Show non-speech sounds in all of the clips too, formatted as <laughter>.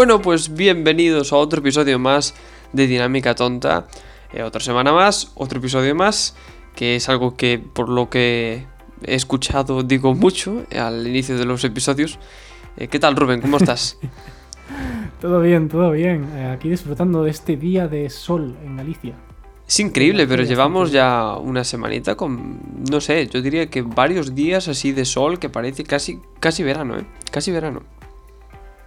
Bueno, pues bienvenidos a otro episodio más de Dinámica Tonta. Eh, otra semana más, otro episodio más, que es algo que por lo que he escuchado digo mucho al inicio de los episodios. Eh, ¿Qué tal Rubén? ¿Cómo estás? <laughs> todo bien, todo bien. Eh, aquí disfrutando de este día de sol en Galicia. Es increíble, pero llevamos ya una semanita con, no sé, yo diría que varios días así de sol que parece casi, casi verano, ¿eh? Casi verano.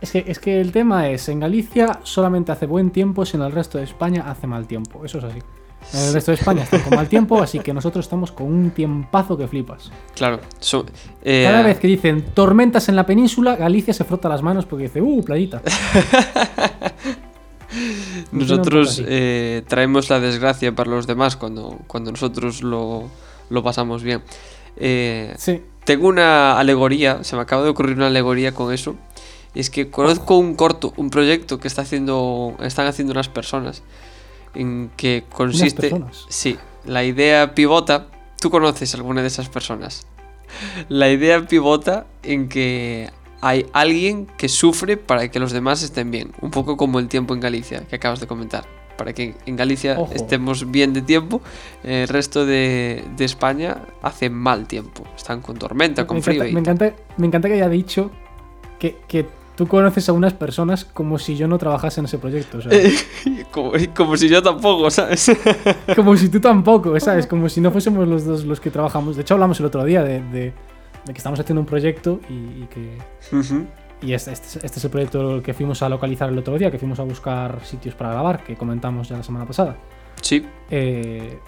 Es que, es que el tema es, en Galicia solamente hace buen tiempo si en el resto de España hace mal tiempo. Eso es así. En el resto de España está con mal tiempo, así que nosotros estamos con un tiempazo que flipas. Claro. Eh, Cada vez que dicen tormentas en la península, Galicia se frota las manos porque dice, ¡uh, playita! <laughs> nosotros eh, traemos la desgracia para los demás cuando, cuando nosotros lo, lo pasamos bien. Eh, sí. Tengo una alegoría, se me acaba de ocurrir una alegoría con eso. Y es que conozco un corto, un proyecto que está haciendo, están haciendo unas personas. En que consiste. Sí, la idea pivota. ¿Tú conoces alguna de esas personas? La idea pivota en que hay alguien que sufre para que los demás estén bien. Un poco como el tiempo en Galicia, que acabas de comentar. Para que en Galicia estemos bien de tiempo, el resto de, España hace mal tiempo. Están con tormenta, con frío. me, encanta, me encanta que haya dicho que, que tú conoces a unas personas como si yo no trabajase en ese proyecto, <laughs> como, si yo tampoco, ¿sabes? <laughs> como si tú tampoco, <laughs> ¿sabes? Como si no fuésemos los dos los que trabajamos. De hecho, hablamos el otro día de de que estamos haciendo un proyecto y, que... Y este, este, este, es el proyecto que fuimos a localizar el otro día, que fuimos a buscar sitios para grabar, que comentamos ya la semana pasada. Sí. Eh,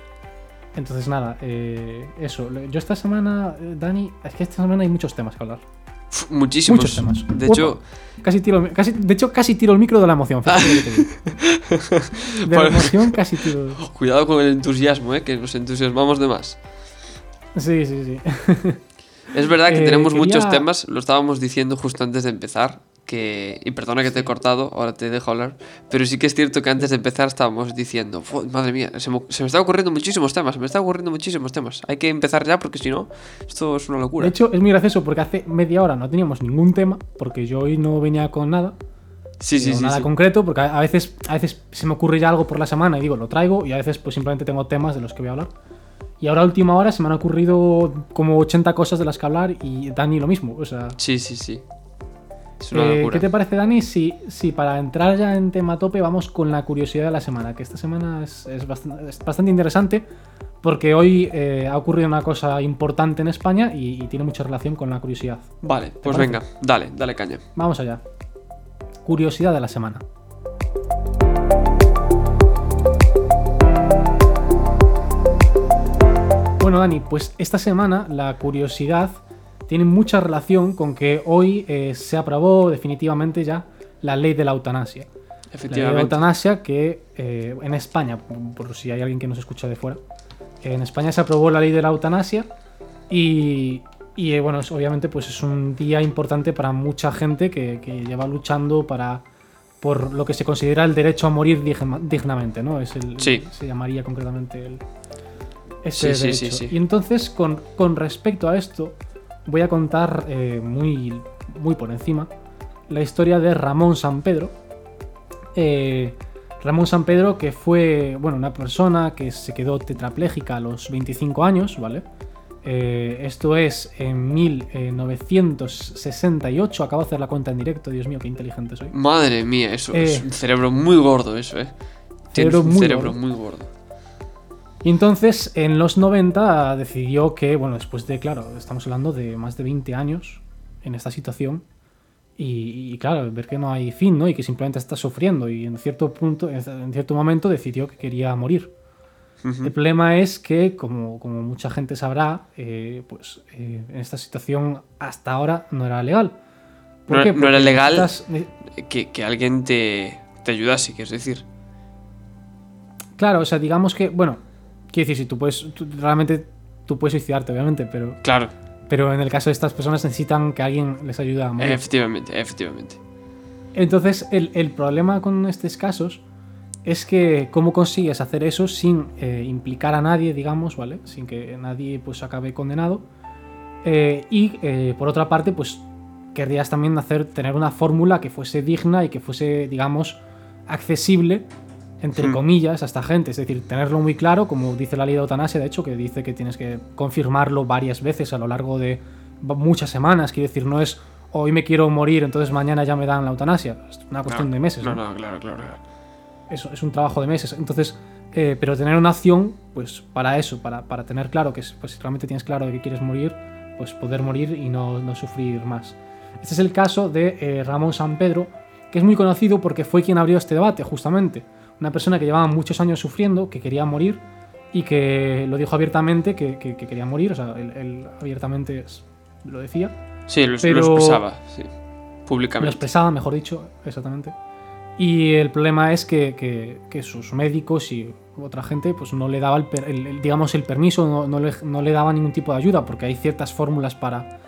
entonces, nada, eh, eso. Yo esta semana, eh, Dani, es que esta semana hay muchos temas que hablar. Muchísimos. Muchos temas. De hecho, casi tiro, casi, de hecho, casi tiro el micro de la emoción. <laughs> de la emoción casi tiro. Cuidado con el entusiasmo, ¿eh? que nos entusiasmamos de más. Sí, sí, sí. Es verdad que eh, tenemos muchos temas, lo estábamos diciendo justo antes de empezar, que, y perdona que te he cortado, ahora te dejo hablar, pero sí que es cierto que antes de empezar estábamos diciendo, madre mía, se me, se me están ocurriendo muchísimos temas, se me están ocurriendo muchísimos temas, hay que empezar ya porque si no, esto es una locura. De hecho, es muy gracioso porque hace media hora no teníamos ningún tema, porque yo hoy no venía con nada. Sí, sí, sí. Nada concreto, porque a veces, a veces se me ocurre ya algo por la semana y digo, lo traigo, y a veces pues simplemente tengo temas de los que voy a hablar. Y ahora a última hora se me han ocurrido como 80 cosas de las que hablar y Dani lo mismo. O sea, sí, sí, sí. Eh, ¿Qué te parece, Dani? Si, si para entrar ya en tema tope vamos con la curiosidad de la semana, que esta semana es, bastante, interesante porque hoy eh, ha ocurrido una cosa importante en España y, y, tiene mucha relación con la curiosidad. Vale, pues venga, dale, dale caña. Vamos allá. Curiosidad de la semana. Bueno, Dani, pues esta semana la curiosidad tiene mucha relación con que hoy eh, se aprobó definitivamente ya la ley de la eutanasia. Efectivamente. La ley de la eutanasia que eh, en España, por si hay alguien que nos escucha de fuera, en España se aprobó la ley de la eutanasia y, eh, bueno, obviamente pues es un día importante para mucha gente que, lleva luchando para por lo que se considera el derecho a morir dignamente, ¿no? Es el, sí. Se llamaría concretamente el, sí, sí, sí, Y entonces, con, con, respecto a esto, voy a contar eh, muy, muy por encima la historia de Ramón San Pedro. Eh, Ramón San Pedro, que fue bueno, una persona que se quedó tetrapléjica a los 25 años, ¿vale? Eh, esto es en 1968. Acabo de hacer la cuenta en directo. Dios mío, qué inteligente soy. Madre mía, eso es un cerebro muy gordo, eso, ¿eh? Tienes un cerebro muy gordo. Y entonces en los 90 decidió que, bueno, después de, claro, estamos hablando de más de 20 años en esta situación, y, claro, ver que no hay fin, ¿no? Y que simplemente está sufriendo, y en cierto punto, en cierto momento decidió que quería morir. El problema es que, como, como mucha gente sabrá, eh, pues eh, en esta situación hasta ahora no era legal. ¿Por no, no, era legal que, que, alguien te, te ayudase, quieres decir. Claro, o sea, digamos que, bueno, Quiero decir, si tú puedes, realmente tú puedes suicidarte, obviamente, pero. Claro. Pero en el caso de estas personas necesitan que alguien les ayude a morir. Efectivamente, efectivamente. Entonces, el, problema con estos casos es que cómo consigues hacer eso sin eh, implicar a nadie, digamos, ¿vale? Sin que nadie pues acabe condenado. Eh, y eh, por otra parte, pues querrías también hacer, tener una fórmula que fuese digna y que fuese, digamos, accesible, entre Hmm. comillas, a esta gente. Es decir, tenerlo muy claro, como dice la ley de eutanasia, de hecho, que dice que tienes que confirmarlo varias veces a lo largo de muchas semanas. Quiere decir, no es hoy me quiero morir, entonces mañana ya me dan la eutanasia. Es una cuestión de meses. No, ¿no? no, claro, claro. claro. es, un trabajo de meses. Entonces, eh, pero tener una opción, pues para eso, para, para tener claro que pues, si realmente tienes claro de que quieres morir, pues poder morir y no, no sufrir más. Este es el caso de eh, Ramón San Pedro, que es muy conocido porque fue quien abrió este debate, justamente. Una persona que llevaba muchos años sufriendo, que quería morir y que lo dijo abiertamente que, que- que quería morir, o sea, él, él abiertamente lo decía. Sí, lo, Pero- lo expresaba, sí. Lo Públicamente. expresaba, mejor dicho, exactamente. Y el problema es que, que- que sus médicos y otra gente pues no le daba el, el- el- digamos el permiso, no, no le, no le daba ningún tipo de ayuda, porque hay ciertas fórmulas para,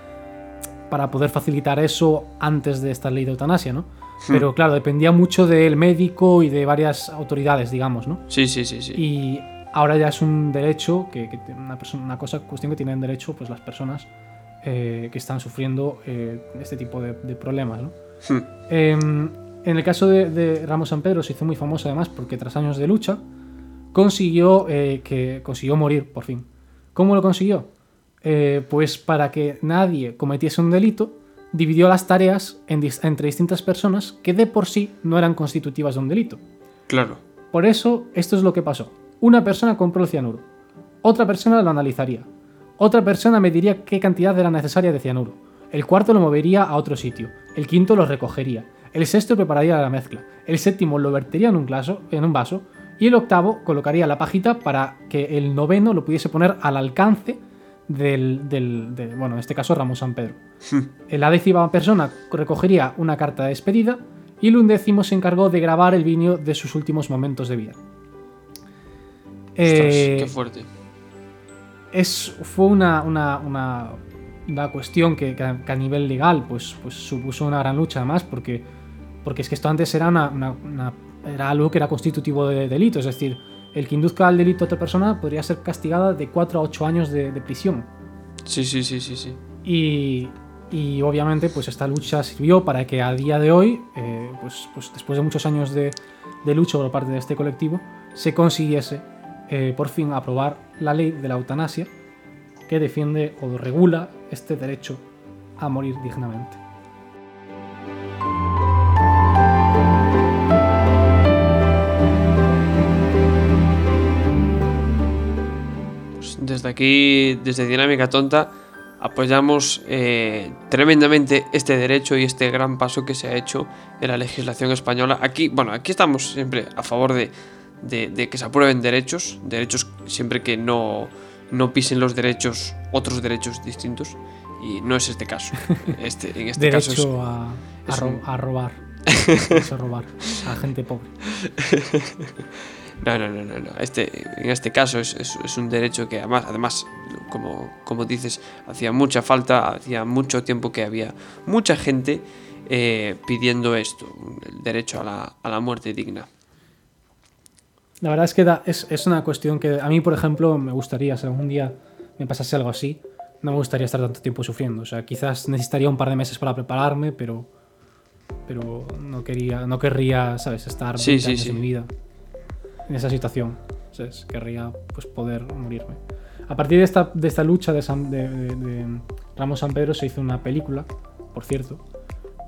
para poder facilitar eso antes de esta ley de eutanasia, ¿no? Pero claro, dependía mucho del médico y de varias autoridades, digamos, ¿no? Sí, sí, sí, sí. Y ahora ya es un derecho, que, una, persona, una cosa, cuestión que tienen derecho pues las personas eh, que están sufriendo eh, este tipo de, de problemas, ¿no? Hmm. Em, en el caso de, de Ramos San Pedro se hizo muy famoso además porque tras años de lucha consiguió, eh, que, consiguió morir por fin. ¿Cómo lo consiguió? Eh, pues para que nadie cometiese un delito, dividió las tareas en dis- entre distintas personas que de por sí no eran constitutivas de un delito. Claro. Por eso, esto es lo que pasó. Una persona compró el cianuro, otra persona lo analizaría, otra persona me diría qué cantidad era necesaria de cianuro, el cuarto lo movería a otro sitio, el quinto lo recogería, el sexto prepararía la mezcla, el séptimo lo vertería en un, glaso, en un vaso. Y el octavo colocaría la pajita para que el noveno lo pudiese poner al alcance del, del- de- bueno, en este caso Ramón San Pedro. La décima persona recogería una carta de despedida y el undécimo se encargó de grabar el vídeo de sus últimos momentos de vida. Eh, qué fuerte. es, fue una, una, una- una cuestión que, que a, nivel legal pues, pues supuso una gran lucha además porque, porque es que esto antes era, una- era algo que era constitutivo de delito, es decir, el que induzca al delito a otra persona podría ser castigada de 4 a 8 años de, de prisión. Sí, sí, sí, sí, sí. Y, y obviamente pues esta lucha sirvió para que a día de hoy, eh, pues, pues después de muchos años de, de lucha por parte de este colectivo, se consiguiese eh, por fin aprobar la ley de la eutanasia que defiende o regula este derecho a morir dignamente. Desde aquí, desde Dinámica Tonta, apoyamos eh, tremendamente este derecho y este gran paso que se ha hecho en la legislación española. Aquí, bueno, aquí estamos siempre a favor de, de- de que se aprueben derechos, derechos siempre que no, no pisen los derechos, otros derechos distintos. Y no es este caso. <laughs> Este, en este derecho caso es, a, a es ro- un- a robar. <laughs> A robar a gente pobre. <laughs> No, no, no, no, no. Este, en este caso es, es- es un derecho que además, además como, como dices, hacía mucha falta, hacía mucho tiempo que había mucha gente eh, pidiendo esto, el derecho a la, a la muerte digna. La verdad es que da- es, es una cuestión que a mí, por ejemplo, me gustaría, si algún día me pasase algo así, no me gustaría estar tanto tiempo sufriendo. O sea, quizás necesitaría un par de meses para prepararme, pero, pero no, quería, no querría, ¿sabes?, estar Sí, 20 sí, años sí. de mi vida en esa situación. ¿sabes? Querría pues, poder morirme. A partir de esta, de esta lucha de, San- de- de- San Pedro se hizo una película, por cierto,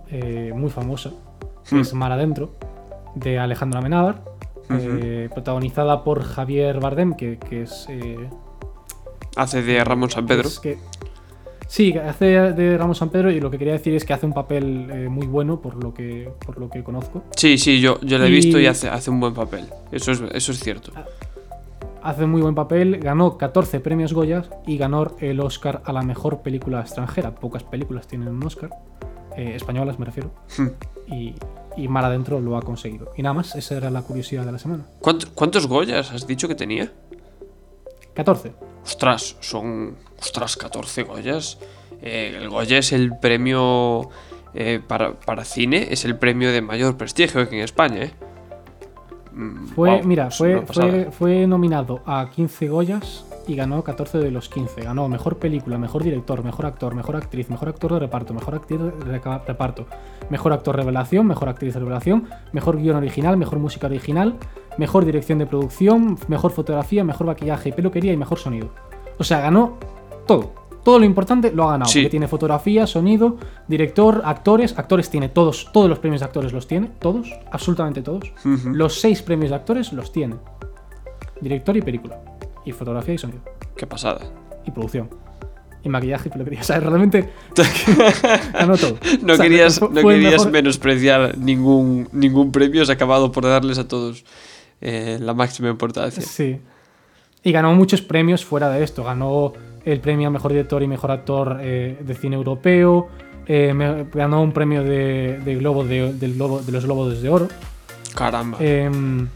eh, muy famosa, que Hmm. es Mar Adentro, de Alejandro Amenábar, eh, protagonizada por Javier Bardem, que, que es... eh, Hace de Ramón San Pedro. que- sí, hace de Ramos San Pedro y lo que quería decir es que hace un papel eh, muy bueno por lo que, por lo que conozco. Sí, sí, yo, yo lo he Y- visto y hace, hace un buen papel. Eso es, eso es cierto. Hace muy buen papel, ganó 14 premios Goya y ganó el Oscar a la mejor película extranjera. Pocas películas tienen un Oscar, eh, españolas me refiero, Hmm. y, y Mar Adentro lo ha conseguido. Y nada más, esa era la curiosidad de la semana. ¿Cuánto- ¿Cuántos Goyas has dicho que tenía? 14. Ostras, son. Ostras, 14 Goyas. Eh, el Goya es el premio eh, para, para cine, es el premio de mayor prestigio aquí en España, ¿eh? Mm, Fue, mira, fue, fue, fue nominado a 15 Goyas y ganó 14 de los 15. Ganó mejor película, mejor director, mejor actor, mejor actriz, mejor actor de reparto, mejor actriz de reparto, mejor actor revelación, mejor actriz de revelación, mejor guion original, mejor música original, mejor dirección de producción, mejor fotografía, mejor maquillaje y peluquería y mejor sonido. O sea, ganó todo. Todo lo importante lo ha ganado. Sí. Porque tiene fotografía, sonido, director, actores. Actores tiene todos, todos los premios de actores los tiene. Todos, absolutamente todos. Los seis premios de actores los tiene. Director y película. Y fotografía y sonido. Qué pasada. Y producción. Y maquillaje y peluquería. O sea, realmente <laughs> ganó todo. No O sea, querías, no mejor- menospreciar ningún, ningún premio, has acabado por darles a todos eh, la máxima importancia. Sí. Y ganó muchos premios fuera de esto. Ganó el premio a mejor director y mejor actor eh, de cine europeo. eh, me- ganó un premio de, de globo de, del globo, de los globos de oro. Caramba. Em,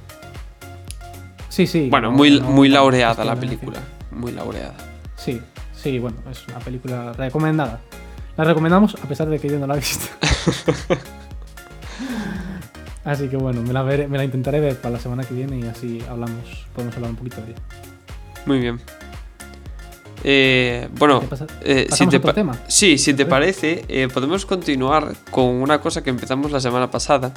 sí, sí. bueno, muy, muy laureada la película. Muy laureada. Sí, sí, bueno, es una película recomendada. La recomendamos a pesar de que yo no la he visto. <laughs> así que bueno, me la, veré- me la intentaré ver para la semana que viene y así hablamos, podemos hablar un poquito de ella. Muy bien. Eh, bueno, eh, si ¿Pasamos te otro tema? Sí, si te ¿Te parece, eh, podemos continuar con una cosa que empezamos la semana pasada,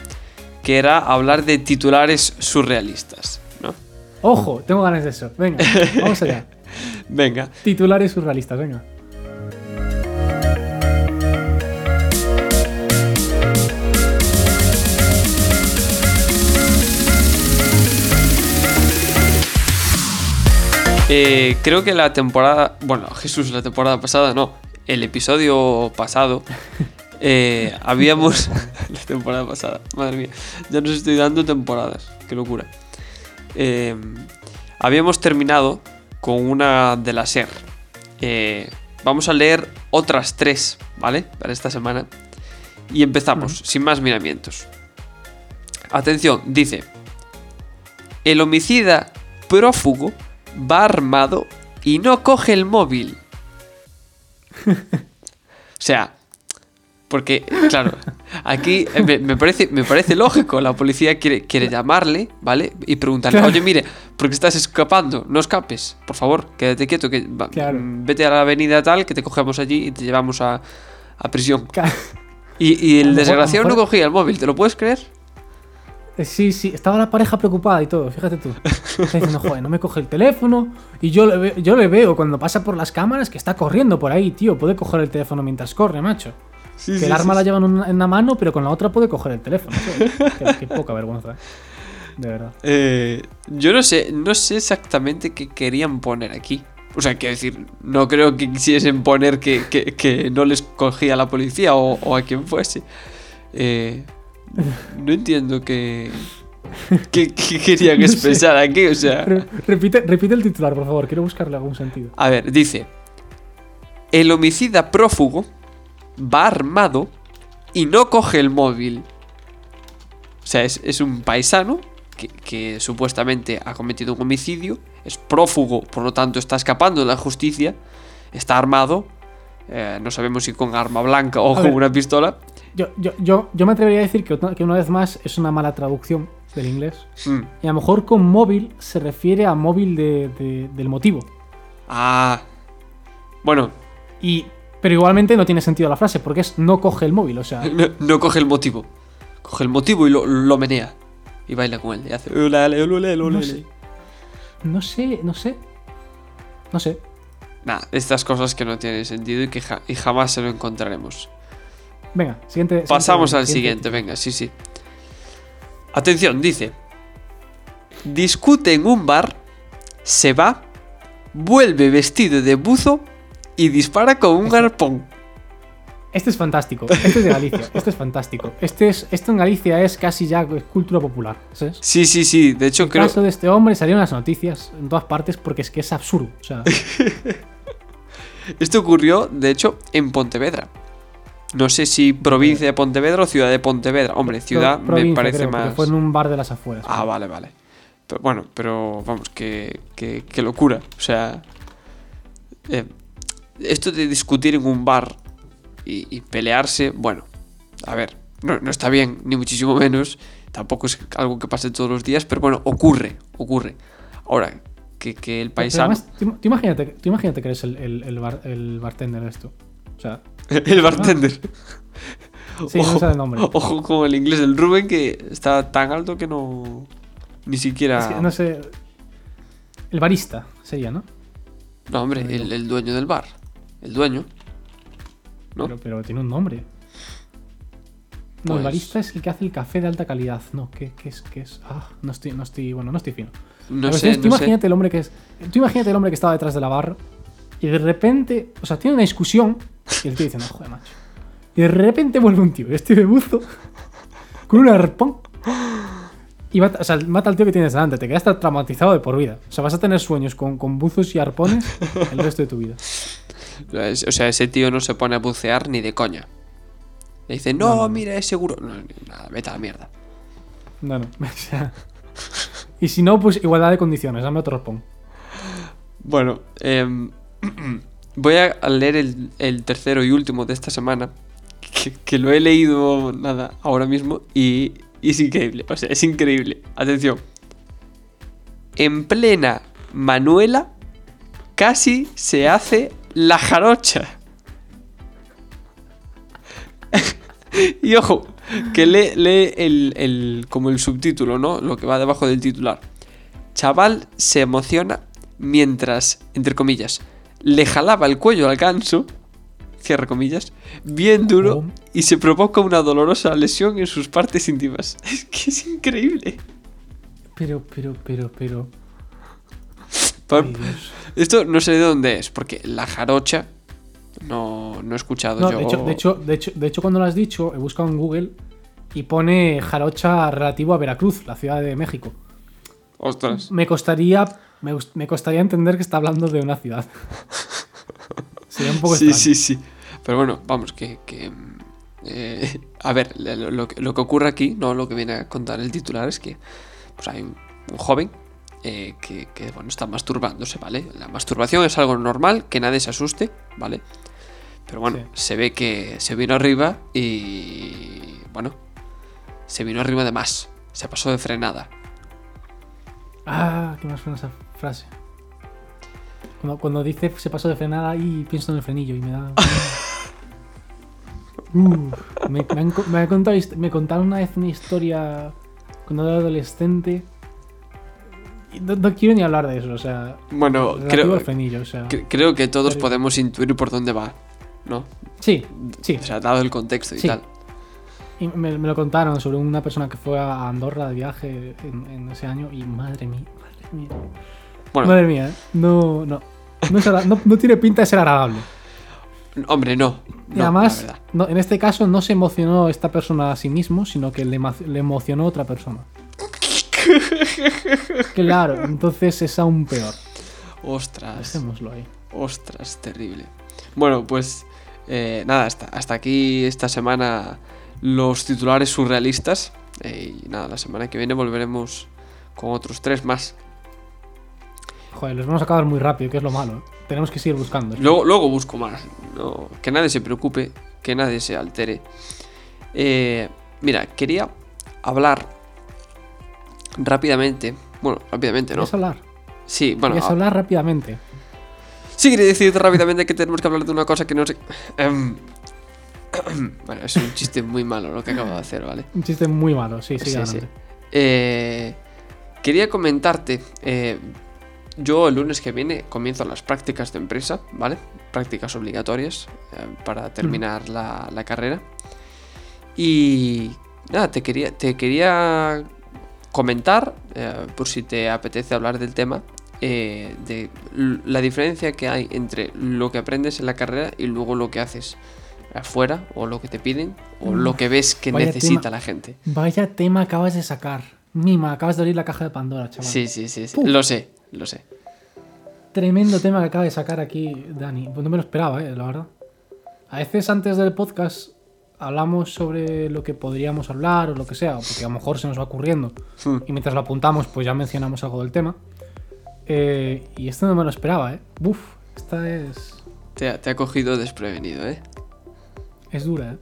que era hablar de titulares surrealistas, ¿no? Ojo, tengo ganas de eso. Venga, vamos allá. <laughs> Venga, Titulares surrealistas, venga. Eh, creo que la temporada. Bueno, Jesús, la temporada pasada no. El episodio pasado. <laughs> eh, habíamos. <laughs> la temporada pasada. Madre mía. Ya nos estoy dando temporadas. Qué locura. Eh, habíamos terminado con una de la SER. Vamos a leer otras tres, ¿vale? Para esta semana. Y empezamos, sin más miramientos. Atención, dice. El homicida prófugo va armado y no coge el móvil. <laughs> o sea, porque, claro, aquí me, me parece, me parece lógico. La policía quiere, quiere llamarle, ¿vale? Y preguntarle, Claro. oye, mire, ¿por qué estás escapando? No escapes, por favor, quédate quieto, que va- Claro. vete a la avenida tal, que te cogemos allí y te llevamos a, a prisión. Y, y el desgraciado no cogía el móvil, ¿te lo puedes creer? Eh, Sí, sí, estaba la pareja preocupada y todo, fíjate tú. Está diciendo, joder, no me coge el teléfono. Y yo le, ve- yo le veo cuando pasa por las cámaras que está corriendo por ahí, tío. Puede coger el teléfono mientras corre, macho. que el arma la lleva en una, mano, pero con la otra puede coger el teléfono. Qué, qué poca vergüenza, eh. De verdad. Eh, yo no sé, no sé exactamente qué querían poner aquí. O sea, quiero decir, no creo que quisiesen poner que, que- que no les cogía la policía o, o a quien fuese. Eh, no entiendo qué, qué, qué querían <laughs> No sé. expresar aquí. O sea, Re- repite, repite el titular, por favor. Quiero buscarle algún sentido. a ver, dice: El homicida prófugo va armado y no coge el móvil. O sea, es, es un paisano que, que supuestamente ha cometido un homicidio, es prófugo, por lo tanto está escapando de la justicia, está armado, eh, no sabemos si con arma blanca o A con ver. una pistola. Yo, yo, yo, yo me atrevería a decir que, una vez más es una mala traducción del inglés. Mm. Y a lo mejor con móvil se refiere a móvil de- de- del motivo. Ah. Bueno, Y, pero igualmente no tiene sentido la frase, porque es no coge el móvil, o sea. <laughs> no, no coge el motivo. Coge el motivo y lo, lo menea. Y baila con él. Y hace. No sé. No sé, no sé. No sé. Nah, estas cosas que no tienen sentido y que ja- y jamás se lo encontraremos. Venga, siguiente. Pasamos siguiente- al siguiente, venga, sí, sí. Atención, dice. Discute en un bar, se va, vuelve vestido de buzo y dispara con un arpón. Este es fantástico. Este es de Galicia. <laughs> Este es fantástico. Este es, esto en Galicia es casi ya cultura popular. ¿sabes? Sí, sí, sí, de hecho El creo... caso de este hombre salieron las noticias en todas partes porque es que es absurdo. O sea, <laughs> Esto ocurrió, de hecho, en Pontevedra. No sé si provincia de Pontevedra o ciudad de Pontevedra. Hombre, ciudad provincia, me parece creo, más... Fue en un bar de las afueras. Ah, vale, vale. Pero, bueno, pero vamos, que, que, que locura. O sea, eh, esto de discutir en un bar y, y pelearse, bueno, a ver, no, no está bien, ni muchísimo menos. Tampoco es algo que pase todos los días, pero bueno, ocurre, ocurre. Ahora, que, que el paisano. además, tú, tú imagínate, tú imagínate que eres el, el, el bar- el bartender de esto. O sea, <laughs> el bartender. <laughs> sí, no me sale el nombre. Ojo con el inglés del Rubén que está tan alto que no. Ni siquiera. Es que no sé. El barista sería, ¿no? No, hombre, No el, el dueño del bar. El dueño. ¿No? Pero, pero tiene un nombre. No, Pues- el barista es el que hace el café de alta calidad. No, ¿qué, qué es? ¿Qué es? Ah, no estoy, no estoy, bueno, no estoy fino. No sé, tú no sé. imagínate el hombre que es. Tú imagínate el hombre que estaba detrás de la barra y de repente. O sea, tiene una discusión y el tío dice, no, joder, macho. Y de repente vuelve un tío, este de buzo, con un arpón. Y mata, o sea, mata al tío que tienes delante, te quedas traumatizado de por vida. O sea, vas a tener sueños con, con buzos y arpones el resto de tu vida. O sea, ese tío no se pone a bucear ni de coña. Le dice, no, No, mira, es seguro. No, nada, vete a la mierda. No, no. <laughs> O sea, y si no, pues igualdad de condiciones, dame otro arpón. Bueno, em, <clears throat> voy a leer el, tercero y último de esta semana. Que, lo he leído nada ahora mismo y, y es increíble. O sea, es increíble. Atención. En plena Manuela casi se hace la jarocha. <laughs> y ojo, que lee, lee el, el- como el subtítulo, ¿no? Lo que va debajo del titular. Chaval se emociona mientras, entre comillas, le jalaba el cuello al ganso, cierra comillas, bien duro Oh. y se provoca una dolorosa lesión en sus partes íntimas. <laughs> Es que es increíble. Pero, pero, pero, pero. Ay. Esto no sé de dónde es, porque la jarocha no, no he escuchado No, yo. de hecho, de, hecho, de, hecho, de hecho, cuando lo has dicho, he buscado en Google y pone jarocha relativo a Veracruz, la ciudad de México. Ostras. Me costaría, me, costaría entender que está hablando de una ciudad. <laughs> Sería un poco Sí, extraño. sí, sí. Pero bueno, vamos, que. que, mm, eh, a ver, lo, lo que- lo que ocurre aquí, no lo que viene a contar el titular, es que pues hay un, un joven eh, que, que, bueno, está masturbándose, ¿vale? La masturbación es algo normal, que nadie se asuste, ¿vale? Pero bueno, Sí. se ve que se vino arriba y. Bueno, se vino arriba de más. Se pasó de frenada. Ah, qué más suena esa frase. Cuando, cuando dice se pasó de frenada y pienso en el frenillo y me da. <laughs> Uh, me, me han me han contado me contaron una vez una historia cuando era adolescente. No, no quiero ni hablar de eso, o sea. Bueno, creo, al frenillo, o sea. cre- creo que todos Pero- podemos intuir por dónde va, ¿no? Sí, sí. O sea, dado el contexto y Sí. tal. Y me, me lo contaron sobre una persona que fue a Andorra de viaje en, en ese año y madre mía, madre mía. Bueno, Madre mía, no, no. No, es no- no tiene pinta de ser agradable. hombre, no. Y además, no, en este caso no se emocionó esta persona a sí mismo, sino que le, le emocionó otra persona. <laughs> claro, entonces es aún peor. Ostras. Dejémoslo ahí. Ostras, terrible. Bueno, pues eh, nada, hasta, hasta aquí esta semana los titulares surrealistas. Eh, y nada, la semana que viene volveremos con otros tres más. Joder, los vamos a acabar muy rápido, que es lo malo. ¿eh? Tenemos que seguir buscando. Luego, luego busco más. No, que nadie se preocupe, que nadie se altere. Eh, mira, quería hablar rápidamente. Bueno, rápidamente, ¿no? ¿Quieres hablar? Sí, bueno, ¿Quieres a- hablar rápidamente? Sí, quería decirte rápidamente que tenemos que hablar de una cosa que no sé. Em, <coughs> bueno, es un chiste muy malo lo que acabo de hacer, ¿vale? Un chiste muy malo, sí, sí, sí. Eh, quería comentarte. eh, yo el lunes que viene comienzo las prácticas de empresa, ¿vale? Prácticas obligatorias eh, para terminar la, la carrera. Y nada, te quería, te quería comentar, eh, por si te apetece hablar del tema, eh, de la diferencia que hay entre lo que aprendes en la carrera y luego lo que haces afuera, o lo que te piden, o lo que ves que Vaya necesita tema. la gente. Vaya tema acabas de sacar. Mima, acabas de abrir la caja de Pandora, chaval. Sí, sí, sí. Lo sé, lo sé. Tremendo tema que acaba de sacar aquí Dani. Pues no me lo esperaba, eh, la verdad. A veces antes del podcast hablamos sobre lo que podríamos hablar o lo que sea, porque a lo mejor se nos va ocurriendo. Hmm. Y mientras lo apuntamos, pues ya mencionamos algo del tema. Eh, y esto no me lo esperaba, ¿eh? Uf, esta es... Te, ha- te ha cogido desprevenido, ¿eh? Es dura, ¿eh?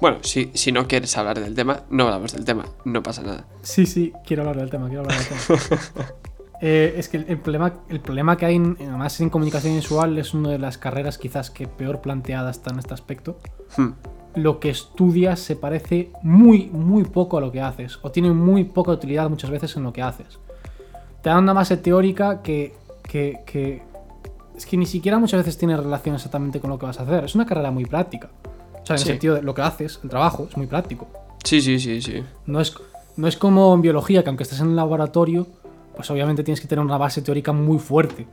Bueno, si, si no quieres hablar del tema, no hablamos del tema, no pasa nada. Sí, sí, quiero hablar del tema, quiero hablar del tema. <laughs> Eh, es que el, el problema, el problema que hay, en, además en comunicación visual, es una de las carreras quizás que peor planteada está en este aspecto. Hmm. Lo que estudias se parece muy, muy poco a lo que haces, o tiene muy poca utilidad muchas veces en lo que haces. Te dan una base teórica que, que, que es que ni siquiera muchas veces tiene relación exactamente con lo que vas a hacer. Es una carrera muy práctica. O sea, en Sí. el sentido de lo que haces, el trabajo, es muy práctico. Sí, sí, sí, sí. No es, no es como en biología, que aunque estés en el laboratorio, pues obviamente tienes que tener una base teórica muy fuerte.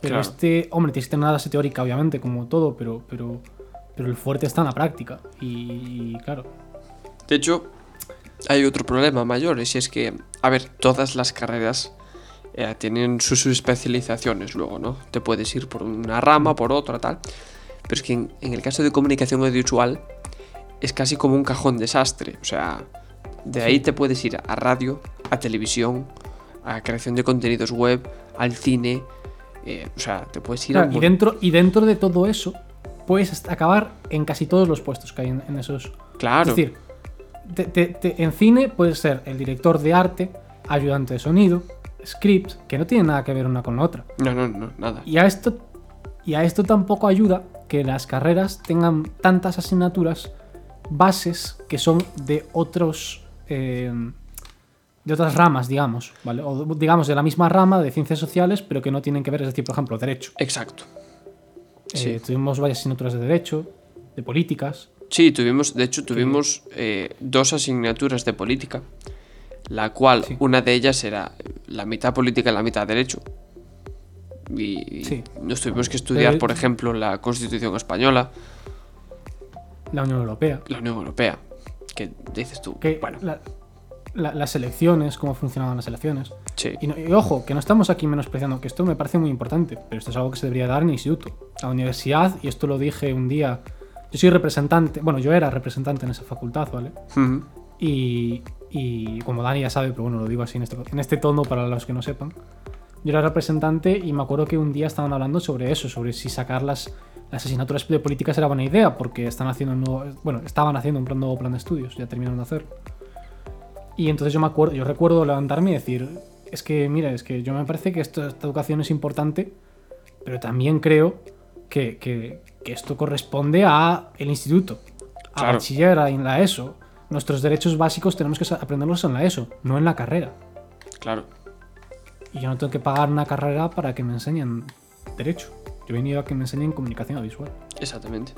Pero Claro. este, hombre, tienes que tener una base teórica, obviamente, como todo, pero, pero, pero el fuerte está en la práctica. Y, claro, De hecho, hay otro problema mayor, y es que, a ver, todas las carreras eh, tienen sus sus especializaciones luego, ¿no? Te puedes ir por una rama, por otra, tal. Pero es que en, en el caso de comunicación audiovisual es casi como un cajón desastre. O sea, de ahí te puedes ir a radio, a televisión, a creación de contenidos web, al cine. eh, o sea, te puedes ir a... Claro, y, dentro, y dentro de todo eso, puedes acabar en casi todos los puestos que hay en, en esos. Claro. Es decir, te- te- te- en cine puedes ser el director de arte, ayudante de sonido, script, que no tiene nada que ver una con la otra. No, no, no, nada. Y a esto, y a esto tampoco ayuda que las carreras tengan tantas asignaturas, bases que son de otros. eh, de otras ramas, digamos, ¿vale? O digamos de la misma rama de ciencias sociales, pero que no tienen que ver, es decir, por ejemplo, derecho. Exacto. Eh, Sí. tuvimos varias asignaturas de derecho, de políticas. Sí, tuvimos, de hecho, tuvimos eh, dos asignaturas de política, la cual Sí. una de ellas era la mitad política y la mitad derecho. Y Sí. nos tuvimos que estudiar, por ejemplo, la Constitución española, la Unión Europea. la Unión Europea, que dices tú, Que bueno, la- la- las elecciones, cómo funcionaban las elecciones. sí, Y, no- y ojo, que no estamos aquí menospreciando, que esto me parece muy importante, pero esto es algo que se debería dar en el instituto. La universidad, y esto lo dije un día, yo soy representante, bueno, yo era representante en esa facultad, ¿vale? Y, y como Dani ya sabe, pero bueno, lo digo así en este, en este tono para los que no sepan. Yo era representante y me acuerdo que un día estaban hablando sobre eso, sobre si sacar las, las asignaturas de políticas era buena idea, porque están haciendo un nuevo, bueno, estaban haciendo un plan- nuevo plan de estudios, ya terminaron de hacer. Y entonces yo me acuerdo, yo recuerdo levantarme y decir, es que mira, es que yo me parece que esto- esta educación es importante, pero también creo que, que- que esto corresponde a el instituto, a Claro. bachiller, a la ESO. Nuestros derechos básicos tenemos que aprenderlos en la ESO, no en la carrera. claro, Y yo no tengo que pagar una carrera para que me enseñen derecho. Yo he venido a que me enseñen comunicación audiovisual. exactamente.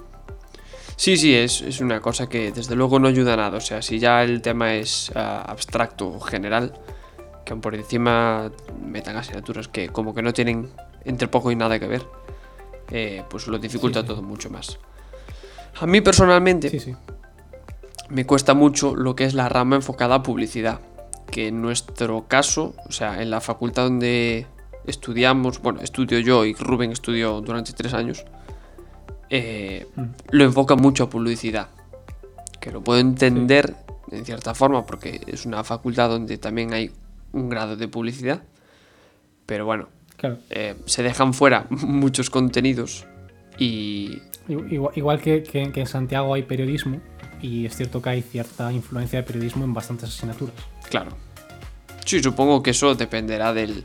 Sí, sí, es, es una cosa que desde luego no ayuda a nada. O sea, si ya el tema es ah, abstracto o general, que aun por encima metan asignaturas que como que no tienen entre poco y nada que ver, eh, pues lo dificulta Sí, sí. todo mucho más. A mí personalmente sí. me cuesta mucho lo que es la rama enfocada a publicidad. Que en nuestro caso, o sea, en la facultad donde estudiamos, bueno, estudio yo y Rubén estudió durante tres años, eh, Mm. lo enfoca mucho a publicidad. Que lo puedo entender en cierta forma porque es una facultad donde también hay un grado de publicidad. Pero bueno, Claro. eh, se dejan fuera <laughs> muchos contenidos y Igu- Igual, igual que, que- que en Santiago hay periodismo, y es cierto que hay cierta influencia de periodismo en bastantes asignaturas. Claro. Sí, supongo que eso dependerá del,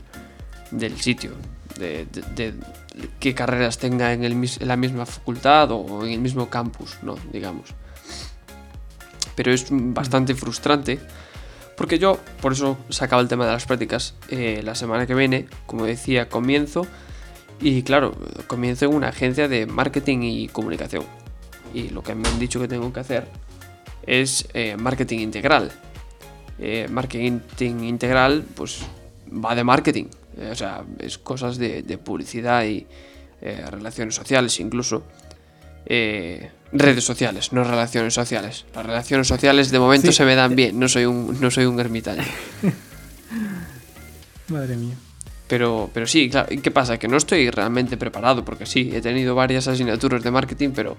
del sitio, de, de- de qué carreras tenga en, el, en la misma facultad o en el mismo campus, ¿no? Digamos. Pero es bastante frustrante, porque yo, por eso sacaba el tema de las prácticas, eh, la semana que viene, como decía, comienzo, y claro, comienzo en una agencia de marketing y comunicación. Y lo que me han dicho que tengo que hacer es eh, marketing integral eh, marketing integral, pues va de marketing. Eh, o sea, es cosas de, de publicidad y eh, relaciones sociales incluso. Eh, redes sociales, no relaciones sociales. Las relaciones sociales de momento Sí. se me dan bien, no soy un, no soy un ermitaño. <laughs> Madre mía. Pero, pero sí, claro, ¿y ¿qué pasa? Que no estoy realmente preparado, porque sí, he tenido varias asignaturas de marketing, pero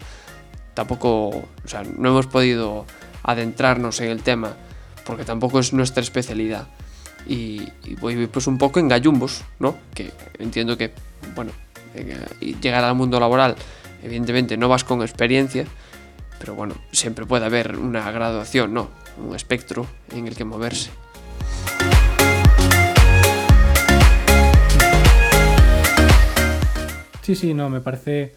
tampoco, o sea, no hemos podido adentrarnos en el tema, porque tampoco es nuestra especialidad. Y, y voy pues un poco en gallumbos, ¿no? Que entiendo que, bueno, eh, llegar al mundo laboral, evidentemente no vas con experiencia, pero bueno, siempre puede haber una graduación, ¿no? Un espectro en el que moverse. Sí, sí, no, me parece.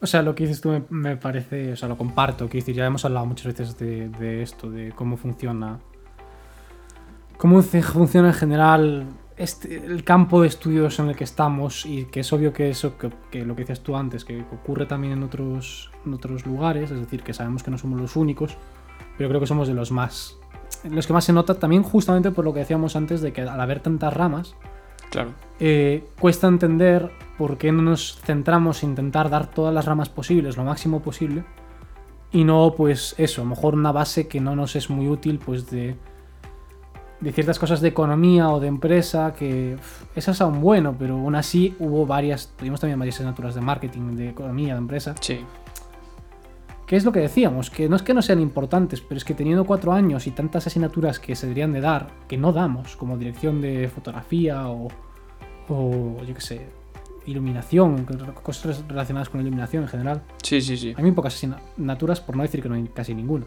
O sea, lo que dices tú me, me parece. O sea, lo comparto. Quiero decir, ya hemos hablado muchas veces de, de esto, de cómo funciona. Cómo funciona en general este, el campo de estudios en el que estamos y que es obvio que eso, que, que lo que decías tú antes, que ocurre también en otros, en otros lugares, es decir, que sabemos que no somos los únicos, pero creo que somos de los más. Los que más se nota también justamente por lo que decíamos antes de que al haber tantas ramas, Claro. eh, cuesta entender por qué no nos centramos en intentar dar todas las ramas posibles, lo máximo posible, y no, pues eso, a lo mejor una base que no nos es muy útil, pues de, de ciertas cosas de economía o de empresa, que esas aún bueno, pero aún así hubo varias, tuvimos también varias asignaturas de marketing, de economía, de empresa, Sí. que es lo que decíamos, que no es que no sean importantes, pero es que teniendo cuatro años y tantas asignaturas que se deberían de dar, que no damos, como dirección de fotografía o, o yo qué sé, iluminación, cosas relacionadas con la iluminación en general, Sí, sí, sí. hay muy pocas asignaturas, por no decir que no hay casi ninguna.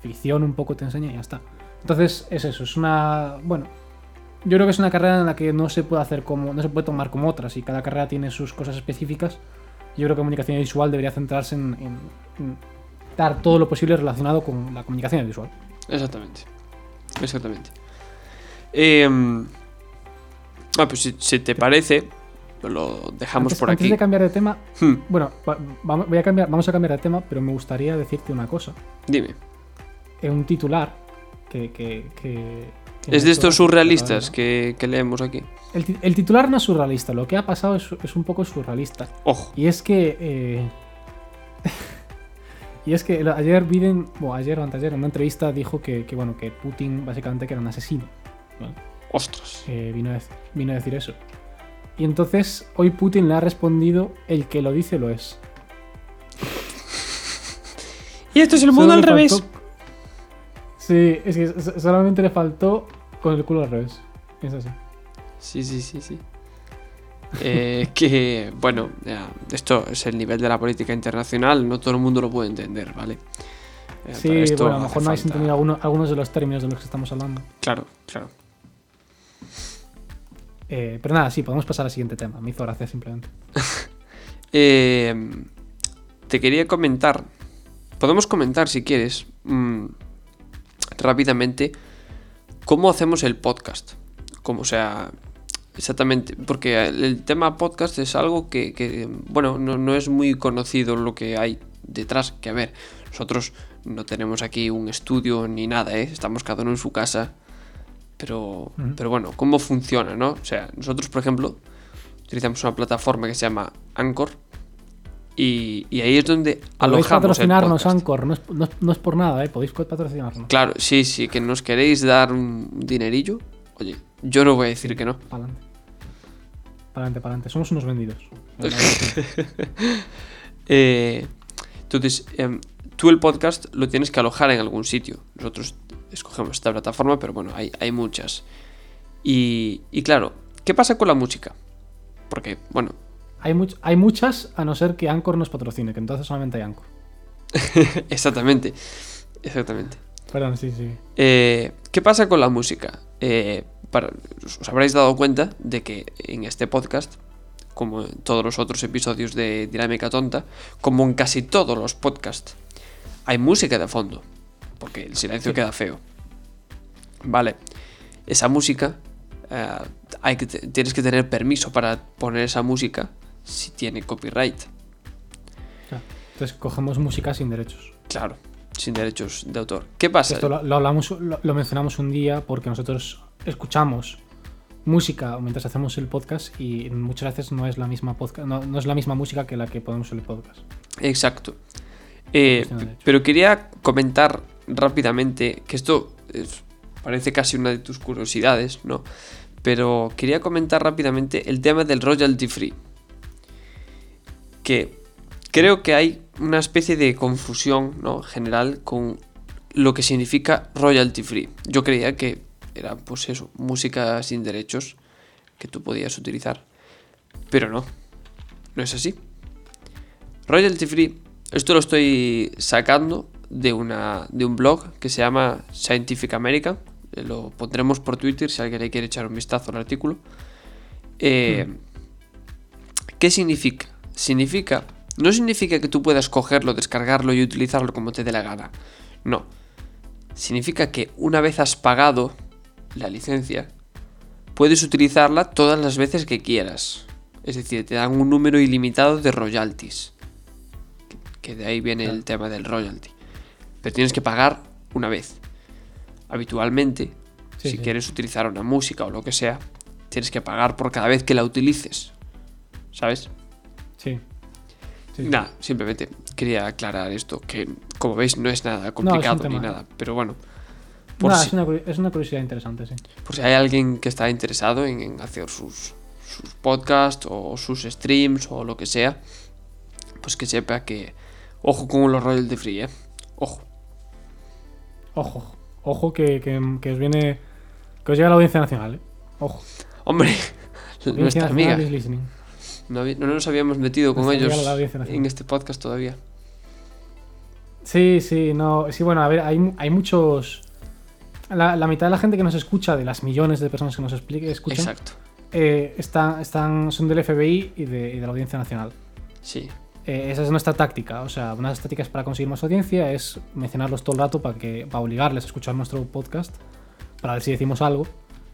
Ficción un poco te enseña y ya está. Entonces es eso, es una... Bueno, yo creo que es una carrera en la que no se puede hacer como... No se puede tomar como otras y cada carrera tiene sus cosas específicas. Yo creo que comunicación visual debería centrarse en, en- en dar todo lo posible relacionado con la comunicación visual. Exactamente. Exactamente. Em, ah, pues si, si te parece, lo dejamos antes, por antes aquí. de cambiar de tema, Hmm, bueno, va- voy a cambiar, vamos a cambiar de tema, pero me gustaría decirte una cosa. dime. Es un titular que... Es de estos surrealistas que, que leemos aquí. El, ti- el titular no es surrealista, lo que ha pasado es, es un poco surrealista. Ojo. Y es que. eh, <laughs> y es que ayer Biden, o ayer o anteayer, en una entrevista dijo que, que, bueno, que Putin básicamente que era un asesino. Ostras. Eh, vino, a decir, vino a decir eso. Y entonces hoy Putin le ha respondido: el que lo dice lo es. <laughs> Y esto es el Solo mundo al revés. faltó- Sí, es que so- solamente le faltó con el culo al revés. Es así. Sí, sí, sí, sí. Eh, <laughs> que, bueno, ya, esto es el nivel de la política internacional, no todo el mundo lo puede entender, ¿vale? Eh, Sí, esto bueno, a lo mejor no habéis falta- entendido alguno- algunos de los términos de los que estamos hablando. Claro, claro. Eh, pero nada, sí, podemos pasar al siguiente tema. Me hizo gracia simplemente. <laughs> Eh, te quería comentar, podemos comentar si quieres, mm, rápidamente, cómo hacemos el podcast. Como, o sea, exactamente, porque el, tema podcast es algo que, que, bueno, no, no es muy conocido lo que hay detrás. Que a ver, nosotros no tenemos aquí un estudio ni nada, ¿eh? Estamos cada uno en su casa. Pero, pero bueno, ¿cómo funciona, no? O sea, nosotros, por ejemplo, utilizamos una plataforma que se llama Anchor. Y, y ahí es donde Podéis alojamos el patrocinarnos, podcast. Anchor. No es, no es- no es por nada, ¿eh? Podéis patrocinarnos. Claro, sí, sí, que nos queréis dar un dinerillo. Oye, yo no voy a decir que no. Pa'lante. Pa'lante, pa'lante. Somos unos vendidos. <laughs> Eh, entonces, em, tú el podcast lo tienes que alojar en algún sitio. Nosotros escogemos esta plataforma, pero bueno, hay, hay muchas. Y, y claro, ¿qué pasa con la música? Porque, bueno, hay, much- hay muchas, a no ser que Anchor nos patrocine, que entonces solamente hay Anchor. <laughs> exactamente, exactamente. Perdón, sí, sí. Eh, ¿Qué pasa con la música? Eh, para- os habréis dado cuenta de que en este podcast, como en todos los otros episodios de Dinámica Tonta, como en casi todos los podcasts, hay música de fondo, porque el silencio Sí. queda feo. Vale, esa música, eh, hay que tienes que tener permiso para poner esa música si tiene copyright. Claro. Entonces cogemos música sin derechos. Claro, sin derechos de autor. ¿Qué pasa? Esto lo, lo hablamos, lo, lo mencionamos un día porque nosotros escuchamos música mientras hacemos el podcast y muchas veces no es la misma podcast, no, no es la misma música que la que ponemos en el podcast. Exacto. Eh, pero quería comentar rápidamente que esto es- parece casi una de tus curiosidades, ¿no? Pero quería comentar rápidamente el tema del royalty free. Que creo que hay una especie de confusión, ¿no? General con lo que significa royalty free. Yo creía que era, pues eso, música sin derechos que tú podías utilizar. Pero no, no es así. Royalty Free, esto lo estoy sacando de, una, de un blog que se llama Scientific American. Eh, Lo pondremos por Twitter si alguien le quiere echar un vistazo al artículo. Eh, ¿Qué significa significa, no significa que tú puedas cogerlo, descargarlo y utilizarlo como te dé la gana. No. Significa que una vez has pagado la licencia, puedes utilizarla todas las veces que quieras. Es decir, te dan un número ilimitado de royalties. Que de ahí viene el tema del royalty. Pero tienes que pagar una vez. Habitualmente, Sí, si sí. quieres utilizar una música o lo que sea, tienes que pagar por cada vez que la utilices. ¿Sabes? Sí. Sí. Nada, simplemente quería aclarar esto, que como veis no es nada complicado ni nada, pero bueno. Por, Nada, si, es, una, curi- es una curiosidad interesante, sí. por si hay alguien que está interesado en, en hacer sus, sus podcasts o sus streams o lo que sea, pues que sepa que ojo con los royalty free, ¿eh? Ojo. Ojo, ojo que, que- que os viene. Que os llega la audiencia nacional, ¿eh? Ojo. Hombre, nuestra amiga. No, no nos habíamos metido con ellos en este podcast todavía. Sí, sí, no. Sí, bueno, a ver, hay, hay muchos. La, la mitad de la gente que nos escucha, de las millones de personas que nos escuchan, Exacto. eh, están, están, son del FBI y de, y de la Audiencia Nacional. Sí. Eh, esa es nuestra táctica. O sea, una de las tácticas para conseguir más audiencia es mencionarlos todo el rato para, que, para obligarles a escuchar nuestro podcast, para ver si decimos algo.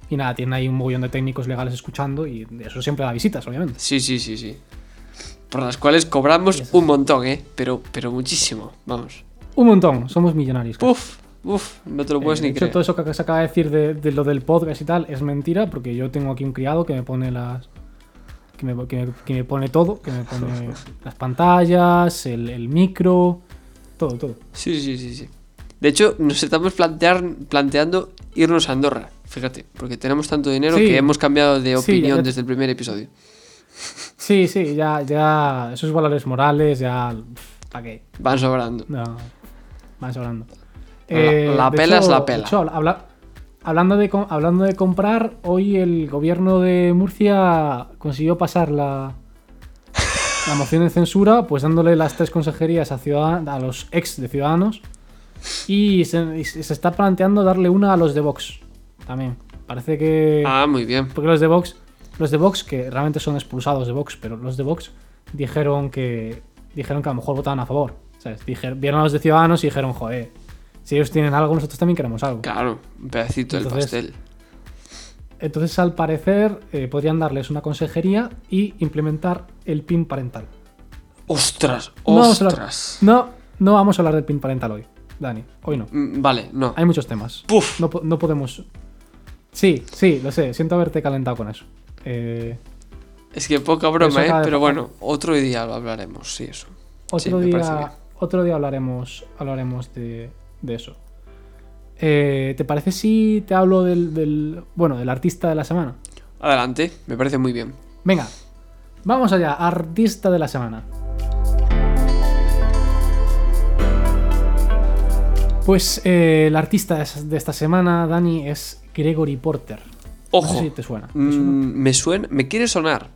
Y nada, tienen ahí un mogollón de técnicos legales escuchando y eso siempre da visitas, obviamente. Sí, sí, sí, sí. Por las cuales cobramos un montón, ¿eh? Pero, pero muchísimo, vamos. Un montón, somos millonarios. Uf, uf, no te lo puedes Eh, ni de hecho, creer. todo eso que se acaba de decir de, de lo del podcast y tal es mentira, porque yo tengo aquí un criado que me pone las. que me, que me- que me pone todo, que me pone <laughs> las pantallas, el, el micro, todo, todo. Sí, sí, sí, sí. De hecho, nos estamos plantear, planteando irnos a Andorra, fíjate, porque tenemos tanto dinero Sí. que hemos cambiado de opinión desde el primer episodio. Sí, sí, ya, ya. Esos valores morales, ya. ¿Para qué? Van sobrando. No. Van sobrando. La- la de pela es la pela. hecho, habla- hablando, de, hablando de comprar, hoy el gobierno de Murcia consiguió pasar la, la moción de censura, pues dándole las tres consejerías a, ciudadan- a los ex de Ciudadanos. Y se, y se está planteando darle una a los de Vox. También. Parece que. Ah, muy bien. Porque los de Vox, los de Vox, que realmente son expulsados de Vox, pero los de Vox dijeron que dijeron que a lo mejor votaban a favor. ¿sabes? Dijeron, vieron a los de Ciudadanos y dijeron, joder, si ellos tienen algo, nosotros también queremos algo. Claro, un pedacito del pastel. Entonces, al parecer, eh, podrían darles una consejería y implementar el PIN parental. ¡Ostras! No hablar- ¡Ostras! No, no vamos a hablar del PIN parental hoy, Dani. Hoy no. Mm, Vale, no. Hay muchos temas. Puf. No, no podemos. Sí, sí, lo sé. Siento haberte calentado con eso. Eh, Es que poca broma, ¿eh? Pero bueno, otro día lo hablaremos, sí, eso. Sí, Otro bien. día, otro día hablaremos, hablaremos de, de eso. Eh, ¿Te parece si te hablo del, del- bueno, del artista de la semana? Adelante, me parece muy bien. Venga, vamos allá, artista de la semana. Pues eh, el artista de esta semana, Dani, es Gregory Porter. Ojo. No sé si te suena. ¿Te Mm, suena? me suena, me quiere sonar,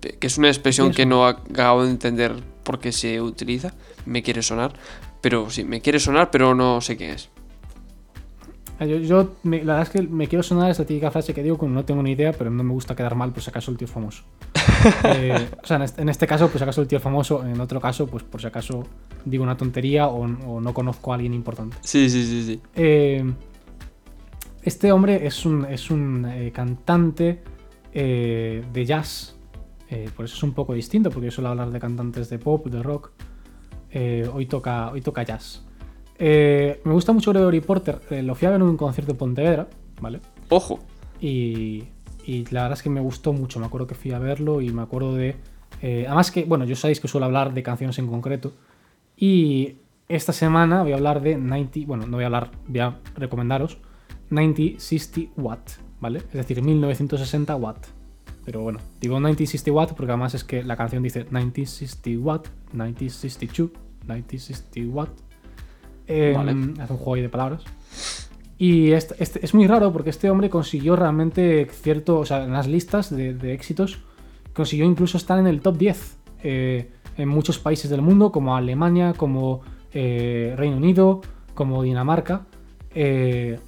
que es una expresión que no acabo de entender por qué se utiliza. Me quiere sonar, pero sí, me quiere sonar, pero no sé quién es. Eh, Yo, yo me- la verdad es que me quiero sonar esta típica frase que digo, como no tengo ni idea, pero no me gusta quedar mal, por si acaso el tío es famoso. <laughs> Eh, o sea, en este, en este caso, pues si acaso el tío es famoso, en otro caso, pues por si acaso digo una tontería o, o no conozco a alguien importante. Sí, sí, sí, sí. Eh, este hombre es un, es un eh, cantante eh, de jazz, eh, por eso es un poco distinto, porque yo suelo hablar de cantantes de pop, de rock. Hoy, toca, hoy toca jazz. Me gusta mucho Gregory Porter, lo fui a ver en un concierto de Pontevedra, ¿vale? Ojo. Y, y la verdad es que me gustó mucho. Me acuerdo que fui a verlo y me acuerdo de. además, que, bueno, yo sabéis que suelo hablar de canciones en concreto. Y esta semana voy a hablar de 90. Bueno, no voy a hablar, voy a recomendaros 9060 Watt, ¿vale? Es decir, 1960 Watt. Pero bueno, digo 9060 Watt porque además es que la canción dice 9060 Watt, 9062, 9060 Watt. Eh, Vale. Hace un juego ahí de palabras. Y este, este- es muy raro porque este hombre consiguió realmente cierto, o sea, en las listas de, de éxitos, consiguió incluso estar en el top 10 eh, en muchos países del mundo, como Alemania, como eh, Reino Unido, como Dinamarca. eh,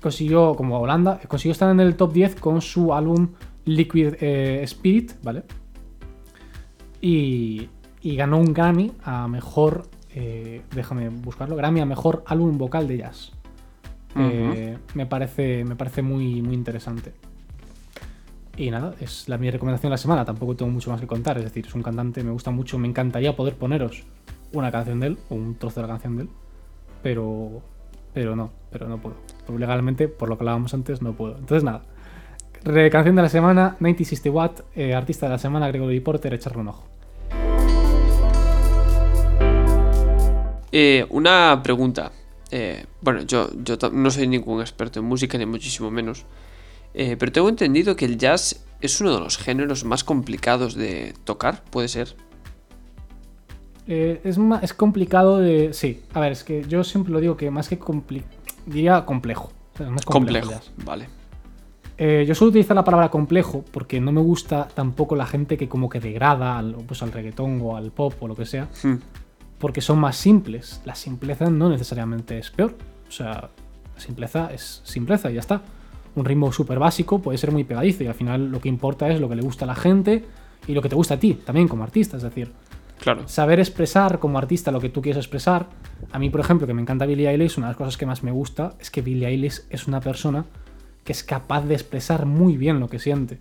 consiguió, como Holanda, consiguió estar en el top 10 con su álbum Liquid eh, Spirit, ¿vale? Y, y ganó un Grammy a mejor. eh, déjame buscarlo. Grammy a mejor álbum vocal de jazz. Eh, me parece, me parece muy, muy interesante. Y nada, es la, mi recomendación de la semana. Tampoco tengo mucho más que contar. Es decir, es un cantante, me gusta mucho. Me encantaría poder poneros una canción de él o un trozo de la canción de él. Pero, pero no, pero no puedo. Legalmente, por lo que hablábamos antes, no puedo. Entonces nada. Canción de la semana, 9060 Watt. eh, artista de la semana, Gregory Porter, echarle un ojo. Eh, una pregunta. Eh, bueno, yo, yo no soy ningún experto en música, ni muchísimo menos. Pero tengo entendido que el jazz es uno de los géneros más complicados de tocar, ¿puede ser? Eh, es, es complicado de. Sí, a ver, es que yo siempre lo digo que más que complicado. Diría complejo. O sea, es más complejo. Vale. Eh, yo suelo utilizar la palabra complejo porque no me gusta tampoco la gente que como que degrada al, pues, al reggaetón o al pop o lo que sea, Hmm, porque son más simples. La simpleza no necesariamente es peor. O sea, la simpleza es simpleza y ya está. Un ritmo súper básico puede ser muy pegadizo y al final lo que importa es lo que le gusta a la gente y lo que te gusta a ti también como artista. Es decir, Claro. saber expresar como artista lo que tú quieres expresar. A mí, por ejemplo, que me encanta Billie Eilish, una de las cosas que más me gusta es que Billie Eilish es una persona que es capaz de expresar muy bien lo que siente.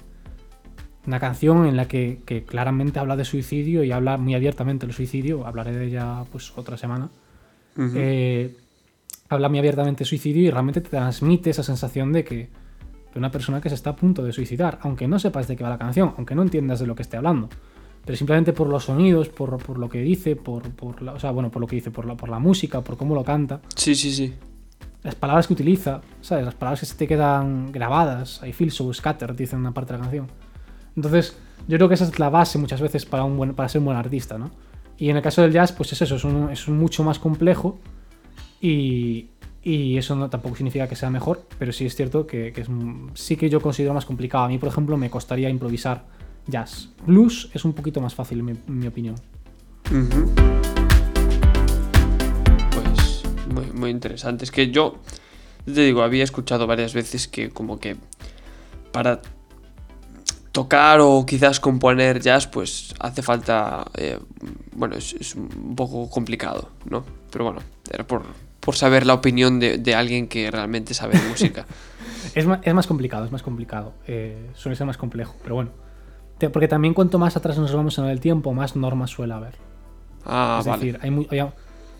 Una canción en la que, que claramente habla de suicidio y habla muy abiertamente del suicidio, hablaré de ella pues otra semana. Eh, habla muy abiertamente de suicidio y realmente te transmite esa sensación de que de una persona que se está a punto de suicidar, aunque no sepas de qué va la canción, aunque no entiendas de lo que esté hablando, pero simplemente por los sonidos, por, por lo que dice, por, por la, o sea, bueno, por lo que dice, por la, por la música, por cómo lo canta, Sí, sí, sí. las palabras que utiliza, ¿sabes? Las palabras que se te quedan grabadas, I feel so scattered, dice en una parte de la canción. Entonces, yo creo que esa es la base muchas veces para, un buen, para ser un buen artista, ¿no? Y en el caso del jazz, pues es eso, es, un- es un mucho más complejo y, y eso no, tampoco significa que sea mejor, pero sí es cierto que, que es, sí que yo considero más complicado. A mí, por ejemplo, me costaría improvisar jazz. Blues es un poquito más fácil, en mi, en mi opinión. Pues muy, muy interesante. Es que yo, te digo, había escuchado varias veces que como que para tocar o quizás componer jazz, pues hace falta, eh, bueno, es, es un poco complicado, ¿no? Pero bueno, era por, por saber la opinión de, de alguien que realmente sabe de música. <laughs> Es más, es más complicado, es más complicado. Eh, suele ser más complejo, pero bueno. Te- porque también cuanto más atrás nos vamos en el tiempo, más normas suele haber. Ah, es vale. decir, hay muy- había-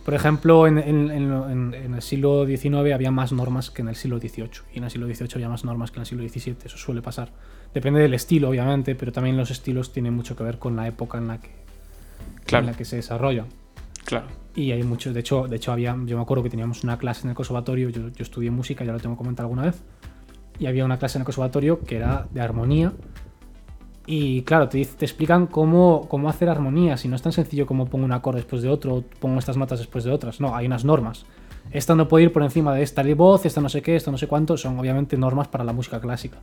por ejemplo, en, en- en- en el siglo XIX había más normas que en el siglo XVIII. Y en el siglo XVIII había más normas que en el siglo XVII. Eso suele pasar. Depende del estilo, obviamente, pero también los estilos tienen mucho que ver con la época en la que, Claro, en la que se desarrollan. claro. Y hay muchos, de hecho, de hecho había, yo me acuerdo que teníamos una clase en el conservatorio, yo, yo estudié música, ya lo tengo comentado alguna vez, y había una clase en el conservatorio que era de armonía. Y claro, te, explican cómo, cómo hacer armonía, si no es tan sencillo como pongo un acorde después de otro, o pongo estas notas después de otras, no, hay unas normas. Esta no puede ir por encima de esta de voz, esta no sé qué, esto no sé cuánto, son obviamente normas para la música clásica,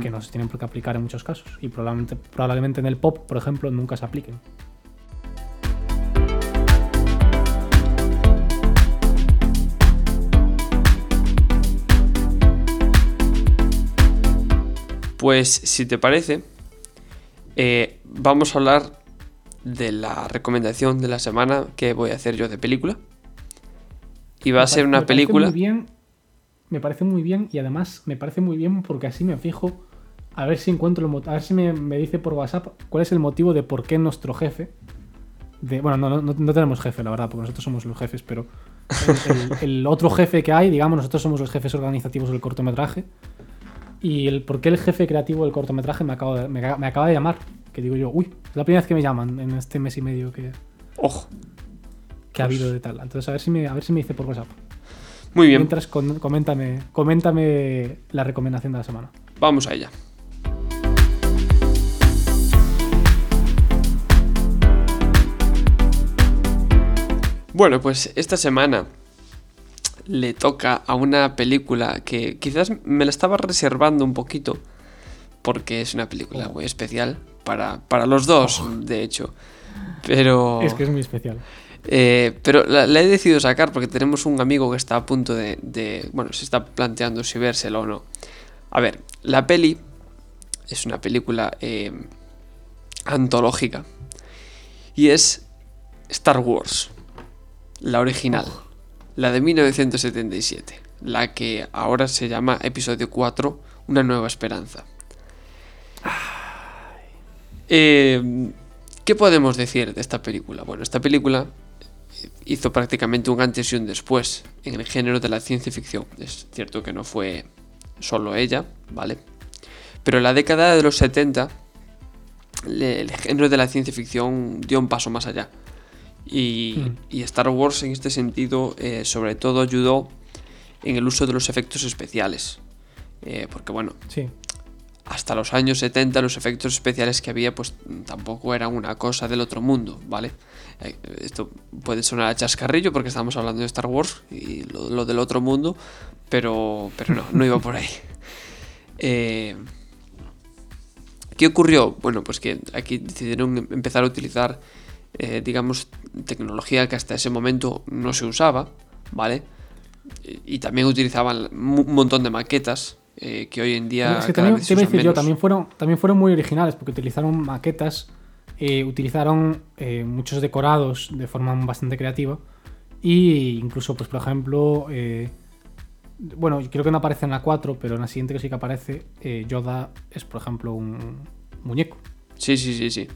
que no se tienen por qué aplicar en muchos casos, y probablemente, probablemente en el pop, por ejemplo, nunca se apliquen. Pues si te parece, eh, vamos a hablar de la recomendación de la semana que voy a hacer yo de película. Y va Me a ser una me película... Muy bien, me parece muy bien y además me parece muy bien porque así me fijo a ver si encuentro el a ver si me, me dice por WhatsApp cuál es el motivo de por qué nuestro jefe de, bueno no, no, no tenemos jefe la verdad porque nosotros somos los jefes pero el, el- el otro jefe que hay digamos nosotros somos los jefes organizativos del cortometraje y el por qué el jefe creativo del cortometraje me acaba de, me, ca- me acaba de llamar que digo yo uy es la primera vez que me llaman en este mes y medio que, Ojo. que ha habido de tal entonces a ver si me a ver si me dice por WhatsApp Muy bien, Mientras, con- coméntame, coméntame la recomendación de la semana. vamos a ella. Bueno, pues esta semana le toca a una película que quizás me la estaba reservando un poquito porque es una película muy especial para, para los dos, de hecho. Pero... Es que es muy especial. Eh, pero la, la he decidido sacar porque tenemos un amigo que está a punto de, de- Bueno, se está planteando si vérsela o no. A ver, la peli es una película eh, antológica. Y es Star Wars, la original, la de 1977, la que ahora se llama Episodio 4, Una nueva esperanza. Eh, ¿Qué podemos decir de esta película? Bueno, esta película hizo prácticamente un antes y un después en el género de la ciencia ficción. Es cierto que no fue solo ella, ¿vale? Pero en la década de los 70 el género de la ciencia ficción dio un paso más allá. Y, mm. Star Wars en este sentido eh, sobre todo ayudó en el uso de los efectos especiales. Eh, porque bueno, sí. hasta los años 70 los efectos especiales que había pues tampoco eran una cosa del otro mundo, ¿vale? Eh, esto puede sonar a chascarrillo porque estamos hablando de Star Wars y lo, del otro mundo, pero, pero no, no iba por ahí. <laughs> Eh, ¿Qué ocurrió? Bueno, pues que aquí decidieron empezar a utilizar, digamos, tecnología que hasta ese momento no se usaba, ¿vale? Y, también utilizaban un montón de maquetas que hoy en día. Es que también, yo, también fueron, también fueron muy originales porque utilizaron maquetas eh, utilizaron eh, muchos decorados de forma bastante creativa. Y incluso, pues por ejemplo, eh, bueno, creo que no aparece en la 4, pero en la siguiente que sí que aparece, Yoda es, por ejemplo, un muñeco. Sí, sí, sí, sí.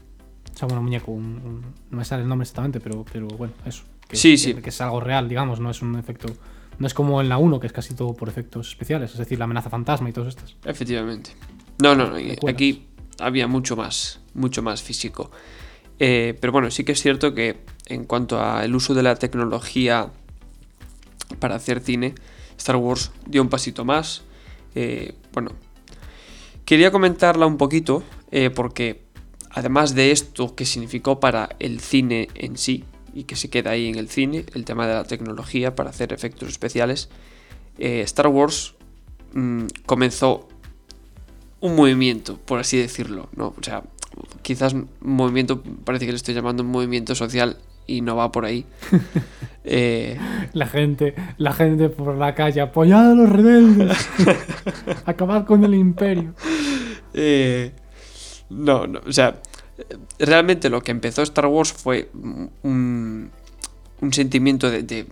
O sea, bueno, un muñeco, no me sale el nombre exactamente, pero, pero bueno, eso. Que, sí, sí. Que, es algo real, digamos, no es un efecto. No es como en la 1, que es casi todo por efectos especiales, es decir, la amenaza fantasma y todos estos. Efectivamente. No, no, no. Aquí había mucho más, mucho más físico. Eh, pero bueno, sí que es cierto que en cuanto al uso de la tecnología para hacer cine, Star Wars dio un pasito más. Eh, bueno, quería comentarla un poquito eh, porque además de esto que significó para el cine en sí, y que se queda ahí en el cine, el tema de la tecnología para hacer efectos especiales, Star Wars mm, comenzó un movimiento, por así decirlo, ¿no? O sea, quizás un movimiento, parece que le estoy llamando un movimiento social y no va por ahí. <laughs> Eh, la gente, la gente por la calle, apoyad a los rebeldes, <laughs> acabar con el imperio. Eh, no, no, o sea, realmente lo que empezó Star Wars fue un, un sentimiento de,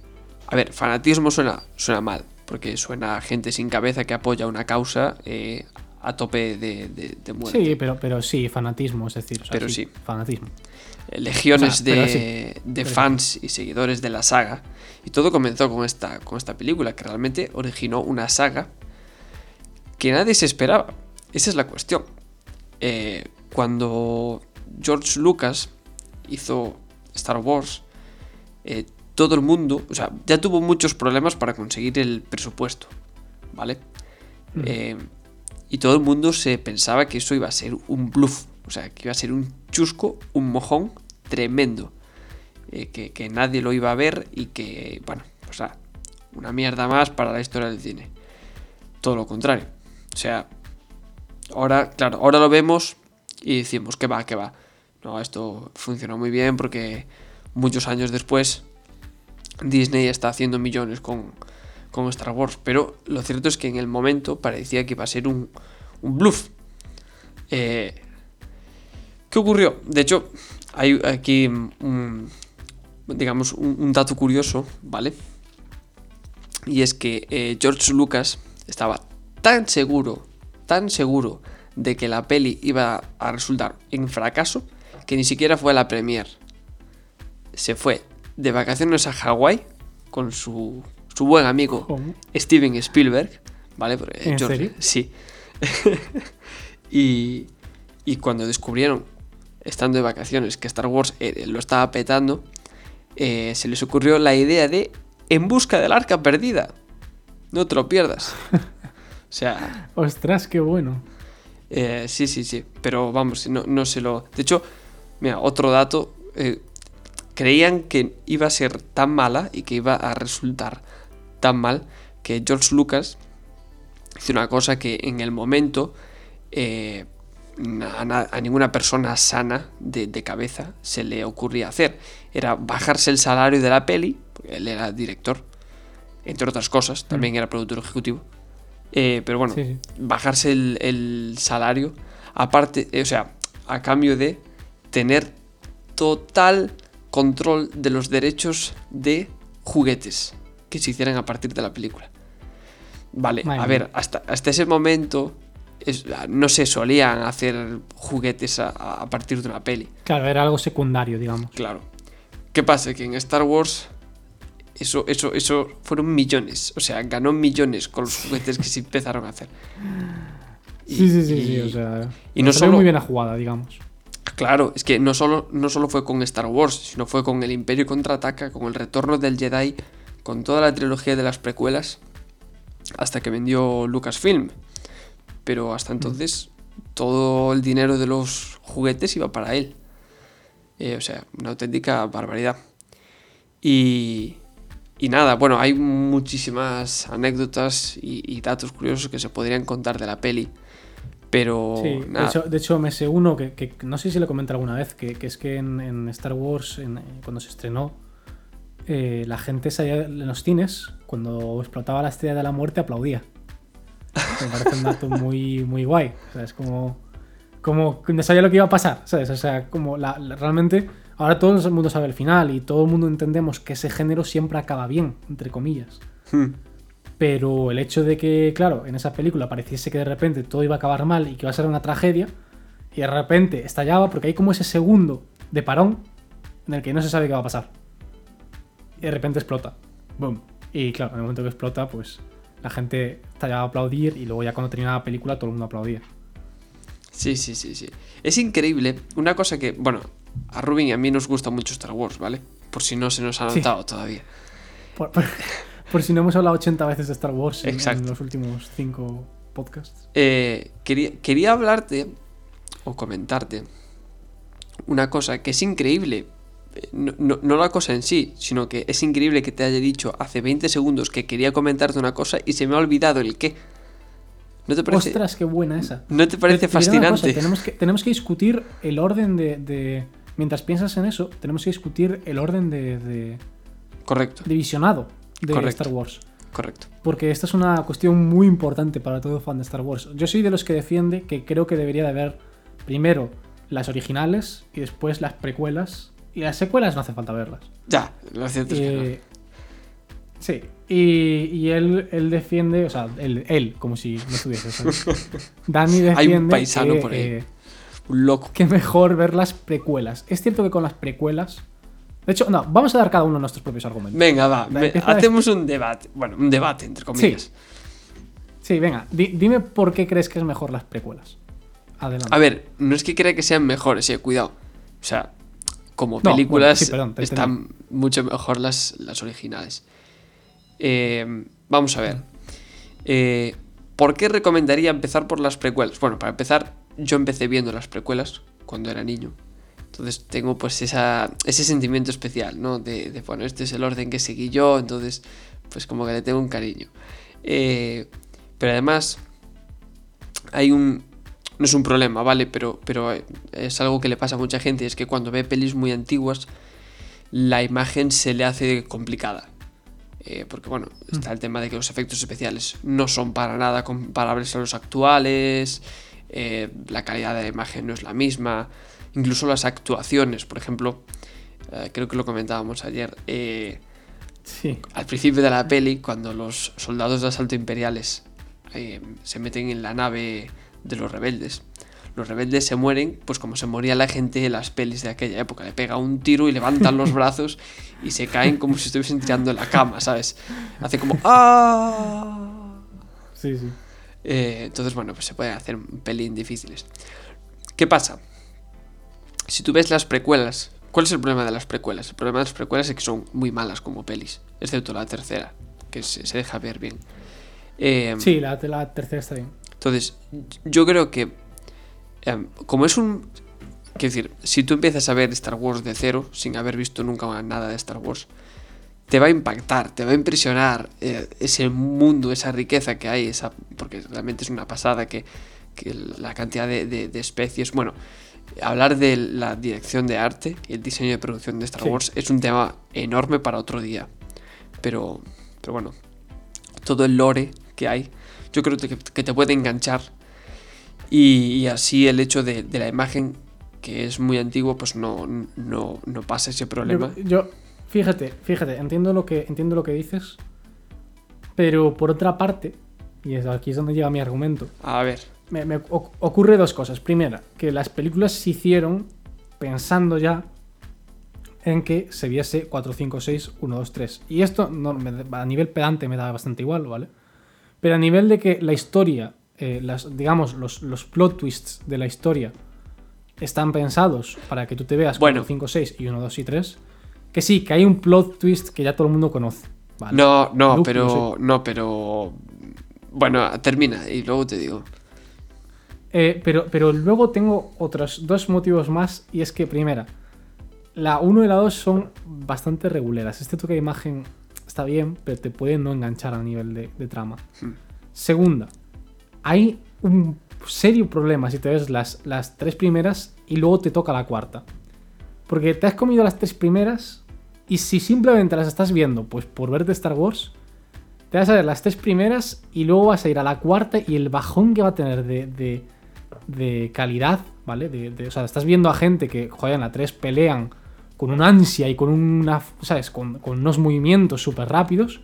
A ver, fanatismo suena, suena mal, porque suena a gente sin cabeza que apoya una causa eh, a tope de, de, muerte. Sí, pero, pero sí, fanatismo, es decir. pero sí, Fanatismo. Eh, legiones de, de fans y seguidores de la saga. Y todo comenzó con esta, con esta película, que realmente originó una saga que nadie se esperaba. Esa es la cuestión. Eh, cuando George Lucas hizo Star Wars, eh, todo el mundo, o sea, ya tuvo muchos problemas para conseguir el presupuesto, ¿vale? Eh, y todo el mundo se pensaba que eso iba a ser un bluff, o sea, que iba a ser un chusco, un mojón tremendo, eh, que, nadie lo iba a ver y que, bueno, o sea, una mierda más para la historia del cine. Todo lo contrario. O sea, ahora, claro, ahora lo vemos y decimos que va, que va. No, esto funcionó muy bien porque muchos años después Disney está haciendo millones con, con Star Wars. Pero lo cierto es que en el momento parecía que iba a ser un, un bluff. Eh, ¿Qué ocurrió? De hecho, hay aquí un, digamos, un, dato curioso, ¿vale? Y es que eh, George Lucas estaba tan seguro, tan seguro de que la peli iba a resultar en fracaso, que ni siquiera fue a la premier. Se fue de vacaciones a Hawái con su su buen amigo Steven Spielberg, ¿vale? ¿En serio? Sí. <laughs> y, y, cuando descubrieron, estando de vacaciones, que Star Wars eh, lo estaba petando, eh, se les ocurrió la idea de En busca del arca perdida. No te lo pierdas. <laughs> o sea... Ostras, qué bueno. Eh, sí, sí, sí. Pero vamos, no, no se lo... De hecho, mira, otro dato. creían que iba a ser tan mala y que iba a resultar tan mal que George Lucas hizo una cosa que en el momento eh, a, ninguna persona sana de, cabeza se le ocurría hacer. Era bajarse el salario de la peli, porque él era director, entre otras cosas, también mm. era productor ejecutivo. Eh, pero bueno, bajarse el, salario, aparte, eh, o sea, a cambio de tener total control de los derechos de juguetes que se hicieran a partir de la película. Vale, Madre a ver, hasta, hasta ese momento es- no se solían hacer juguetes a, a partir de una peli. Claro, era algo secundario, digamos. Claro. ¿Qué pasa? Que en Star Wars eso, eso, eso fueron millones. O sea, ganó millones con los juguetes que se empezaron a hacer. Y- Sí, sí, sí, y- sí, o sea. y no solo- muy bien la jugada, digamos. Claro, es que no solo, no solo fue con Star Wars, sino fue con el Imperio contraataca, con el retorno del Jedi, con toda la trilogía de las precuelas, hasta que vendió Lucasfilm. Pero hasta entonces todo el dinero de los juguetes iba para él. Eh, o sea, una auténtica barbaridad. Y, y nada, bueno, hay muchísimas anécdotas y, y datos curiosos que se podrían contar de la peli. Pero Sí, de nada. hecho, de hecho me sé uno que, que no sé si lo comenté alguna vez, que, que es que en, en Star Wars, en- eh, cuando se estrenó, eh, la gente salía en los cines, cuando explotaba la estrella de la muerte, aplaudía. Me parece un dato muy, muy guay. O sea, es como, como no sabía lo que iba a pasar, ¿sabes? O sea, como la, la- realmente ahora todo el mundo sabe el final y todo el mundo entendemos que ese género siempre acaba bien, entre comillas. Hmm. Pero el hecho de que, claro, en esa película pareciese que de repente todo iba a acabar mal y que iba a ser una tragedia, y de repente estallaba porque hay como ese segundo de parón en el que no se sabe qué va a pasar. Y de repente explota. Boom. Y claro, en el momento que explota, pues la gente estallaba a aplaudir y luego ya cuando terminaba la película todo el mundo aplaudía. Sí, sí, sí, sí. Es increíble. Una cosa que, bueno, a Rubin y a mí nos gusta mucho Star Wars, ¿vale? Por si no se nos ha Sí. notado todavía. Por, por- <laughs> por si no hemos hablado 80 veces de Star Wars en, los últimos 5 podcasts. Eh, quería, quería hablarte o comentarte una cosa que es increíble. No, no- no la cosa en sí, sino que es increíble que te haya dicho hace 20 segundos que quería comentarte una cosa y se me ha olvidado el qué. ¿No te parece, Ostras, qué buena esa. ¿no te parece Te- te diré una cosa, fascinante? tenemos, que, tenemos que discutir el orden de, de- Mientras piensas en eso, tenemos que discutir el orden de, de, Correcto, de visionado de Correcto. Star Wars. correcto. Porque esta es una cuestión muy importante para todo fan de Star Wars. Yo soy de los que defiende que creo que debería de haber primero las originales y después las precuelas. Y las secuelas no hace falta verlas. Ya, lo cierto es que no. Eh, Sí, y, y él, él defiende, o sea, él, él como si no estuviese. <laughs> Dani defiende Hay un paisano que, por ahí. eh, Un loco. que mejor ver las precuelas. Es cierto que con las precuelas. De hecho, no, vamos a dar cada uno nuestros propios argumentos. Venga, va. Me- hacemos un debate. Bueno, un debate, entre comillas. Sí, venga, di- dime por qué crees que es mejor las precuelas. Adelante. A ver, no es que crea que sean mejores, eh, cuidado. O sea, como No, películas bueno, sí, perdón, te están mucho mejor las, las originales. Eh, vamos a ver. Eh, ¿Por qué recomendaría empezar por las precuelas? Bueno, para empezar, yo empecé viendo las precuelas cuando era niño. Entonces tengo pues esa, ese sentimiento especial, ¿no? De, de, bueno, este es el orden que seguí yo, entonces pues como que le tengo un cariño. Eh, pero además hay un... No es un problema, ¿vale? Pero, pero es algo que le pasa a mucha gente, es que cuando ve pelis muy antiguas, la imagen se le hace complicada. Eh, porque bueno, está el tema de que los efectos especiales no son para nada comparables a los actuales, eh, la calidad de la imagen no es la misma, incluso las actuaciones, por ejemplo, eh, creo que lo comentábamos ayer, eh, Sí. al principio de la peli, cuando los soldados de asalto imperiales se meten en la nave de los rebeldes, los rebeldes se mueren, pues como se moría la gente en las pelis de aquella época. Le pega un tiro y levantan los <laughs> brazos y se caen como si estuviesen tirando en la cama, ¿sabes? Hace como ¡Ah! Sí, sí. Eh, entonces, bueno, pues se pueden hacer un pelín difíciles. ¿Qué pasa? Si tú ves las precuelas, ¿cuál es el problema de las precuelas? El problema de las precuelas es que son muy malas como pelis, excepto la tercera, que se, se deja ver bien. Eh, Sí, la, la tercera está bien. entonces, yo creo que, em, como es un... Quiero decir, si tú empiezas a ver Star Wars de cero, sin haber visto nunca nada de Star Wars, te va a impactar, te va a impresionar eh, ese mundo, esa riqueza que hay, esa, porque realmente es una pasada que, que la cantidad de, de- de especies... Bueno, hablar de la dirección de arte y el diseño de producción de Star Sí. Wars es un tema enorme para otro día. Pero, pero bueno, todo el lore que hay, yo creo que, que te puede enganchar. Y, y así el hecho de, de la imagen que es muy antiguo, pues no, no, no pasa ese problema. Yo, yo- fíjate, fíjate, entiendo lo que entiendo lo que dices, pero por otra parte, y aquí es donde llega mi argumento, A ver, me, me oc- ocurre dos cosas. Primera, que las películas se hicieron pensando ya en que se viese 4, 5, 6, 1, 2, 3. Y esto no, me- a nivel pedante me da bastante igual, ¿vale? Pero a nivel de que la historia, eh, las, digamos, los, los plot twists de la historia están pensados para que tú te veas Bueno. 4, 5, 6 y 1, 2 y 3, que sí, que hay un plot twist que ya todo el mundo conoce. ¿vale? no, no, Luke, pero, no, pero, bueno, termina y luego te digo. Eh, pero, pero luego tengo otros dos motivos más. Y es que, primera, la 1 y la 2 son bastante reguleras. Este toque de imagen está bien, pero te puede no enganchar a nivel de, de trama. Hmm. Segunda, hay un serio problema si te ves las, las tres primeras y luego te toca la cuarta. Porque te has comido las tres primeras y si simplemente las estás viendo, pues por verte Star Wars, te vas a ver las tres primeras y luego vas a ir a la cuarta y el bajón que va a tener de, de- de calidad, ¿vale? De, de- o sea, estás viendo a gente que, joder, en la 3 pelean con una ansia y con una, ¿sabes? Con, con unos movimientos súper rápidos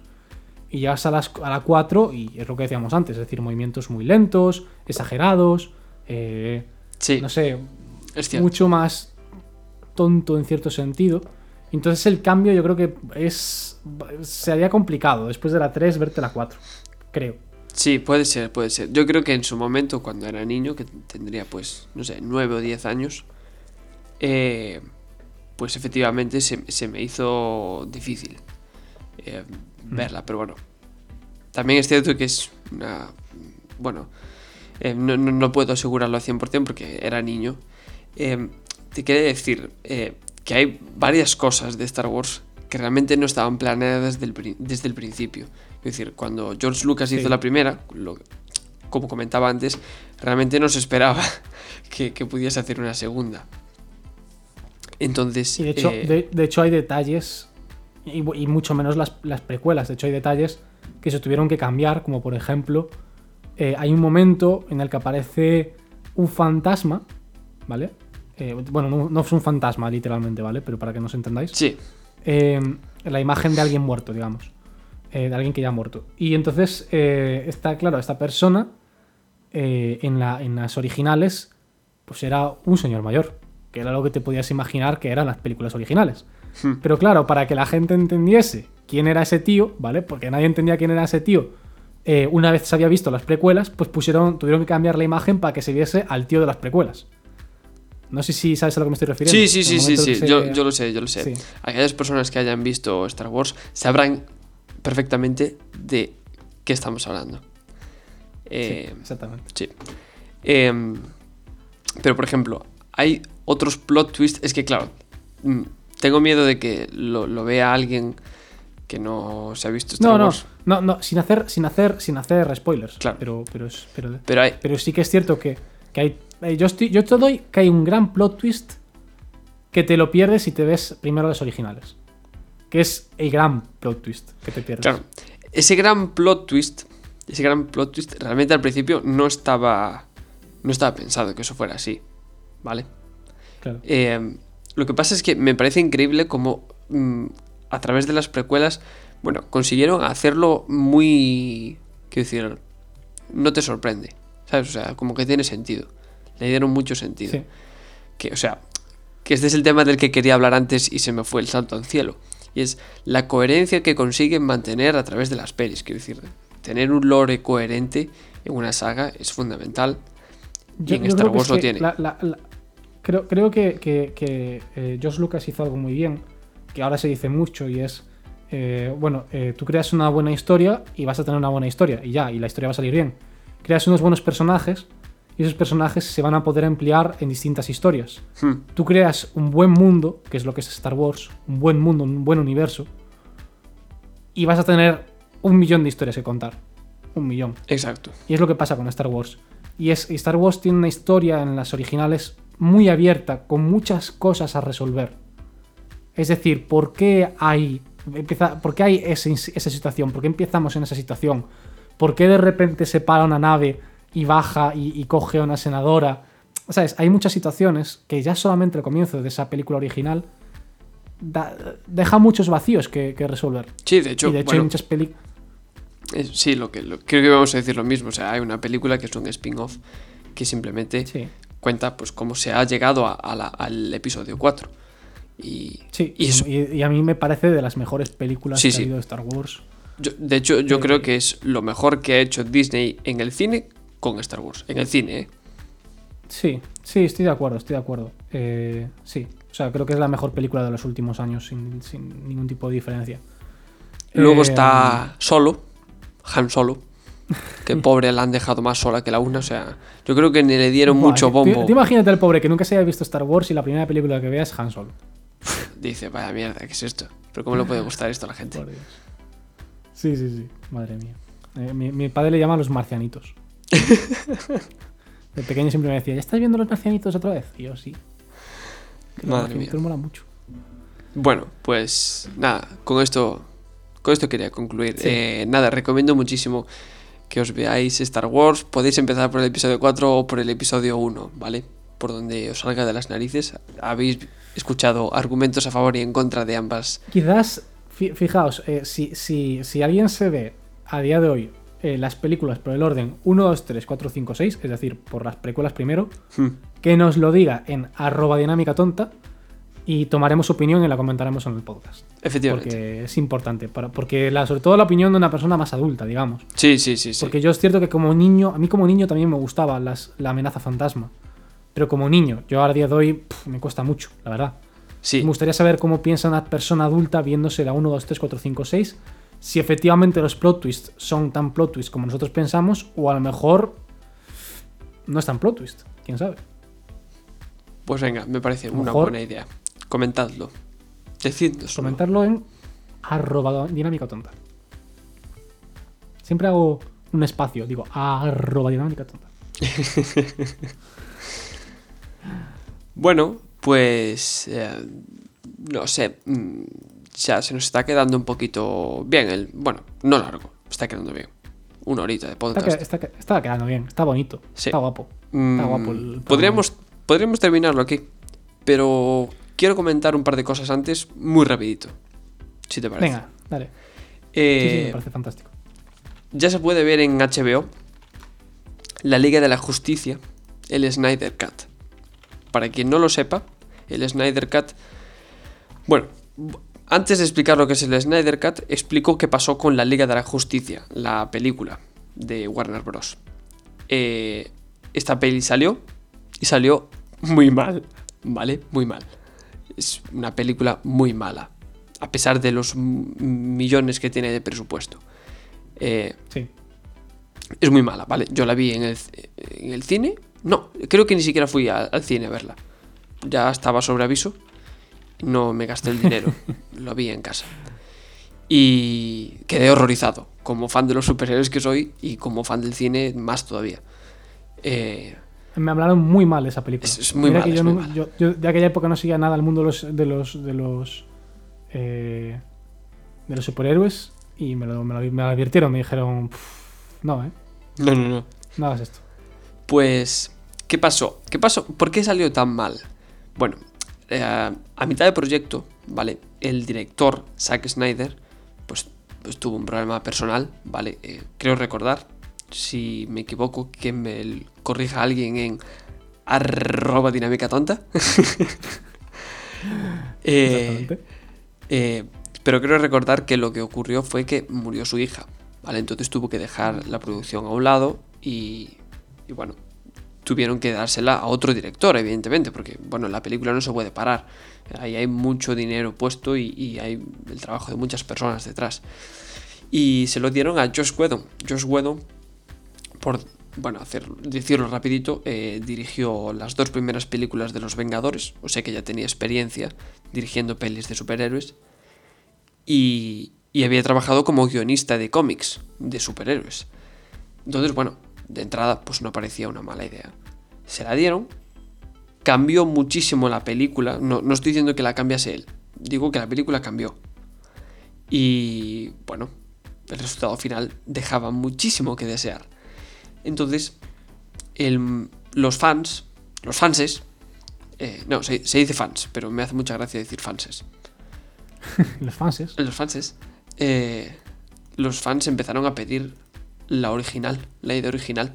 y llegas a, las, a la 4 y es lo que decíamos antes, es decir, movimientos muy lentos, exagerados, eh, Sí, no sé, es mucho más tonto en cierto sentido. Entonces el cambio yo creo que es sería complicado después de la 3 verte la 4, creo. Sí, puede ser, puede ser. Yo creo que en su momento, cuando era niño, que tendría pues, no sé, 9 o 10 años, eh, pues efectivamente se, se me hizo difícil eh, verla, pero bueno. También es cierto que es una... Bueno, eh, no, no- puedo asegurarlo al 100% porque era niño. Te quería decir que hay varias cosas de Star Wars que realmente no estaban planeadas desde el, desde el principio. Es decir, cuando George Lucas Sí. hizo la primera, lo- como comentaba antes, realmente no se esperaba <laughs> que, que pudiese hacer una segunda. Entonces, Y de hecho, eh, de, de hecho hay detalles, y, y mucho menos las, las precuelas, de hecho hay detalles que se tuvieron que cambiar, como por ejemplo, eh, hay un momento en el que aparece un fantasma, ¿vale? Eh, bueno, no, no es un fantasma literalmente, ¿vale? Pero para que nos entendáis. sí, eh, la imagen de alguien muerto, digamos. Eh, de alguien que ya ha muerto. Y entonces eh, está, claro, esta persona en, la- en las originales, pues era un señor mayor, que era lo que te podías imaginar que eran las películas originales. Hmm. Pero claro, para que la gente entendiese quién era ese tío, ¿vale? Porque nadie entendía quién era ese tío. una vez se había visto las precuelas, pues pusieron, tuvieron que cambiar la imagen para que se viese al tío de las precuelas. No sé si sabes a lo que me estoy refiriendo. Sí, sí, sí, sí, sí. se- Yo, yo lo sé, yo lo sé. Sí. Aquellas personas que hayan visto Star Wars sabrán perfectamente de qué estamos hablando. Eh, Sí, exactamente. sí. Em, pero, por ejemplo, hay otros plot twists. Es que, claro, mm, tengo miedo de que lo, lo vea alguien que no se ha visto Star No, no, Wars. no, no, sin hacer, sin hacer, sin hacer spoilers. Claro. Pero, pero, es- pero, Pero hay. pero sí que es cierto que, que hay. eh, Yo, estoy, yo te doy que hay un gran plot twist que te lo pierdes si te ves primero las originales. Que es el gran plot twist que te pierdes. Claro, ese gran plot twist, ese gran plot twist, realmente al principio no estaba, no estaba pensado que eso fuera así, ¿vale? Claro. Eh, lo que pasa es que me parece increíble cómo mm, a través de las precuelas, bueno, consiguieron hacerlo muy, quiero decir, no te sorprende, ¿sabes? O sea, como que tiene sentido, le dieron mucho sentido. Sí. Que, o sea, que este es el tema del que quería hablar antes y se me fue el salto al cielo. Y es la coherencia que consiguen mantener a través de las pelis. Quiero decir, tener un lore coherente en una saga es fundamental. Y en Star Wars lo tiene. la- la- la- creo creo que, que, que, eh, Josh Lucas hizo algo muy bien, que ahora se dice mucho y es, eh, bueno, eh, tú creas una buena historia y vas a tener una buena historia y ya, y la historia va a salir bien. Creas unos buenos personajes y esos personajes se van a poder emplear en distintas historias. Hmm, Tú creas un buen mundo, que es lo que es Star Wars, un buen mundo, un buen universo, y vas a tener un millón de historias que contar. Un millón. exacto. Y es lo que pasa con Star Wars. Y es Star Wars tiene una historia en las originales muy abierta, con muchas cosas a resolver. Es decir, ¿por qué hay, empieza, ¿por qué hay ese- esa situación? ¿Por qué empezamos en esa situación? ¿Por qué de repente se para una nave y baja y, y coge a una senadora? ¿Sabes? Hay muchas situaciones que ya solamente el comienzo de esa película original da- deja muchos vacíos que, que resolver. Sí, de hecho, y de hecho bueno, hay muchas películas. sí, lo que, lo- creo que vamos a decir lo mismo. O sea, hay una película que es un spin-off que simplemente Sí, cuenta pues cómo se ha llegado a- a la- al episodio 4. Y, sí. y eso- y- y a mí me parece de las mejores películas Sí, que ha habido de Star Wars. Yo- de hecho, yo creo que es lo mejor que ha hecho Disney en el cine con Star Wars. En el cine, ¿eh? Sí, sí, estoy de acuerdo, estoy de acuerdo. Eh, sí, o sea, creo que es la mejor película de los últimos años sin, sin ningún tipo de diferencia. Luego Eh, está Solo, Han Solo, que <laughs> pobre la han dejado más sola que la una. O sea, yo creo que le dieron buah, mucho bombo. imagínate el pobre que nunca se haya visto Star Wars y la primera película que vea es Han Solo. <laughs> Dice, vaya mierda, ¿qué es esto? Pero ¿cómo le puede gustar esto a la gente? Por Dios. Sí, sí, sí, madre mía. Eh, mi, mi padre le llama los marcianitos. <laughs> De pequeño siempre me decía, ¿ya estás viendo los marcianitos otra vez? Y yo sí. Que Madre mía. mola mucho. Bueno, pues nada, con esto, con esto quería concluir. Sí. Eh, nada, recomiendo muchísimo que os veáis Star Wars. Podéis empezar por el episodio 4 o por el episodio 1, ¿vale? Por donde os salga de las narices. Habéis escuchado argumentos a favor y en contra de ambas. Quizás, fijaos, eh, si, si, si alguien se ve a día de hoy eh, las películas por el orden 1, 2, 3, 4, 5, 6, es decir, por las precuelas primero, Hmm. que nos lo diga en arroba dinámica tonta y tomaremos opinión y la comentaremos en el podcast. Efectivamente. Porque es importante, para, porque la, sobre todo la opinión de una persona más adulta, digamos. Sí, sí, sí, sí. Porque yo es cierto que como niño, a mí como niño también me gustaba las, la amenaza fantasma. Pero como niño, yo a día de hoy me cuesta mucho, la verdad. Sí. Me gustaría saber cómo piensa una persona adulta viéndose la 1, 2, 3, 4, 5, 6. Si efectivamente los plot twists son tan plot twists como nosotros pensamos, o a lo mejor no es tan plot twist. ¿Quién sabe? Pues venga, me parece una buena idea. Comentadlo. Decidnos. Comentarlo en arroba dinámica tonta. Siempre hago un espacio, digo arroba dinámica tonta. <laughs> Bueno, pues eh, no sé, mm, ya se nos está quedando un poquito bien el, bueno, no largo, está quedando bien. Una horita de podcast. está, que- está quedando bien, está bonito, Sí. está guapo. Mm, Está guapo el programa. podríamos, podríamos terminarlo aquí, pero quiero comentar un par de cosas antes, muy rapidito, si te parece. Venga, dale. Sí, Eh, sí, me parece fantástico. ya se puede ver en HBO la Liga de la Justicia, el Snyder Cut. Para quien no lo sepa, el Snyder Cut. Bueno, antes de explicar lo que es el Snyder Cut, explico qué pasó con la Liga de la Justicia, la película de Warner Bros. Eh, esta peli salió y salió muy mal, ¿vale? Muy mal. Es una película muy mala, a pesar de los millones que tiene de presupuesto. Eh, Sí. es muy mala, ¿vale? Yo la vi en el, en el cine. No, creo que ni siquiera fui a- al cine a verla. Ya estaba sobre aviso. No me gasté el dinero. <laughs> lo vi en casa. Y quedé horrorizado. Como fan de los superhéroes que soy y como fan del cine, más todavía. Eh, Me hablaron muy mal de esa película. Es- es muy Mira mala, que es yo, muy no- mala. yo- yo de aquella época no seguía nada el mundo de los de los de los eh, de los superhéroes y me lo, me lo- me lo advirtieron, me dijeron, "Pff, no, eh, no, no, no. no hagas esto. Pues, ¿qué pasó? ¿Qué pasó? ¿Por qué salió tan mal? Bueno, eh, a mitad de proyecto, ¿vale? El director, Zack Snyder, pues, pues tuvo un problema personal, ¿vale? Eh, creo recordar, si me equivoco, que me corrija alguien en arroba dinámica tonta. <laughs> Eh, eh, pero creo recordar que lo que ocurrió fue que murió su hija, ¿vale? Entonces tuvo que dejar la producción a un lado y, y bueno, tuvieron que dársela a otro director, evidentemente, porque bueno, la película no se puede parar. Ahí hay mucho dinero puesto y, hay el trabajo de muchas personas detrás. Y se lo dieron a Josh Whedon. Josh Whedon, por bueno, decirlo rapidito, eh, dirigió las dos primeras películas de Los Vengadores, o sea que ya tenía experiencia dirigiendo pelis de superhéroes. Y, y había trabajado como guionista de cómics de superhéroes. Entonces, bueno, de entrada, pues no parecía una mala idea. Se la dieron, cambió muchísimo la película. No, no estoy diciendo que la cambiase él, digo que la película cambió. Y bueno, el resultado final dejaba muchísimo que desear. Entonces, el- los fans los fanses, eh, no, se, se dice fans, pero me hace mucha gracia decir fanses. <laughs> Los fanses. Los fanses, eh, los fans empezaron a pedir la original, la idea original,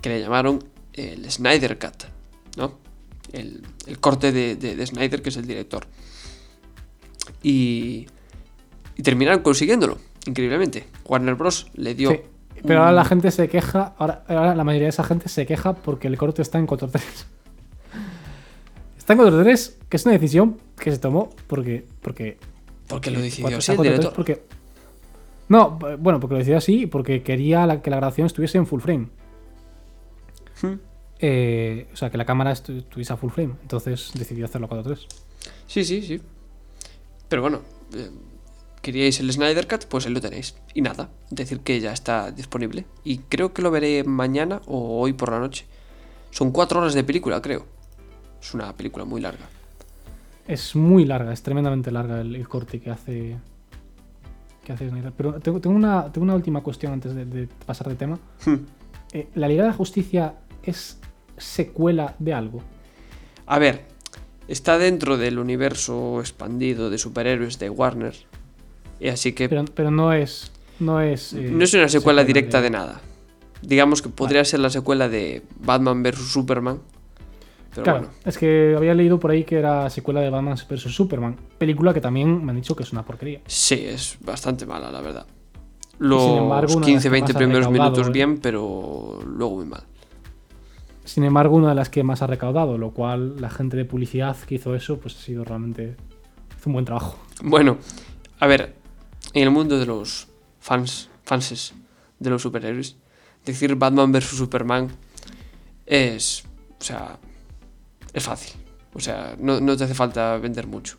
que le llamaron el Snyder Cut, ¿no? El, el corte de, de- de Snyder, que es el director. Y, y terminaron consiguiéndolo, increíblemente. Warner Bros. le dio... Sí. Pero ahora la gente se queja, ahora, ahora la mayoría de esa gente se queja porque el corte está en 4.3. <laughs> Está en 4.3, que es una decisión que se tomó porque... porque Porque lo decidió así está el 4.3 director. Porque, no, bueno, porque lo decidió así porque quería la- que la grabación estuviese en full frame. Hmm. Eh, o sea, que la cámara estu- estuviese a full frame. Entonces decidió hacerlo a 4.3. Sí, sí, sí. Pero bueno, eh, queríais el Snyder Cut, pues ahí lo tenéis. Y nada, decir que ya está disponible. Y creo que lo veré mañana o hoy por la noche. Son cuatro horas de película, creo. Es una película muy larga. Es muy larga, es tremendamente larga el, el corte que hace. Que hace Snyder. Pero tengo, tengo una, tengo una última cuestión antes de, de pasar de tema. Hmm. Eh, ¿La Liga de la Justicia es secuela de algo? A ver, está dentro del universo expandido de superhéroes de Warner. Y así que Pero, pero no es. No es. eh, no es una secuela directa de nada. Digamos que podría ser la secuela de Batman vs. Superman. Pero Claro, bueno, es que había leído por ahí que era secuela de Batman vs Superman. Película que también me han dicho que es una porquería. Sí, es bastante mala, la verdad. Los embargo, una de las que 15-20 más ha primeros minutos ¿eh? bien, pero luego muy mal. Sin embargo, una de las que más ha recaudado, lo cual la gente de publicidad que hizo eso, pues ha sido realmente. Hizo un buen trabajo. Bueno, a ver, en el mundo de los fans, fanses de los superhéroes, decir Batman vs Superman es, o sea, es fácil. O sea, no, no te hace falta vender mucho.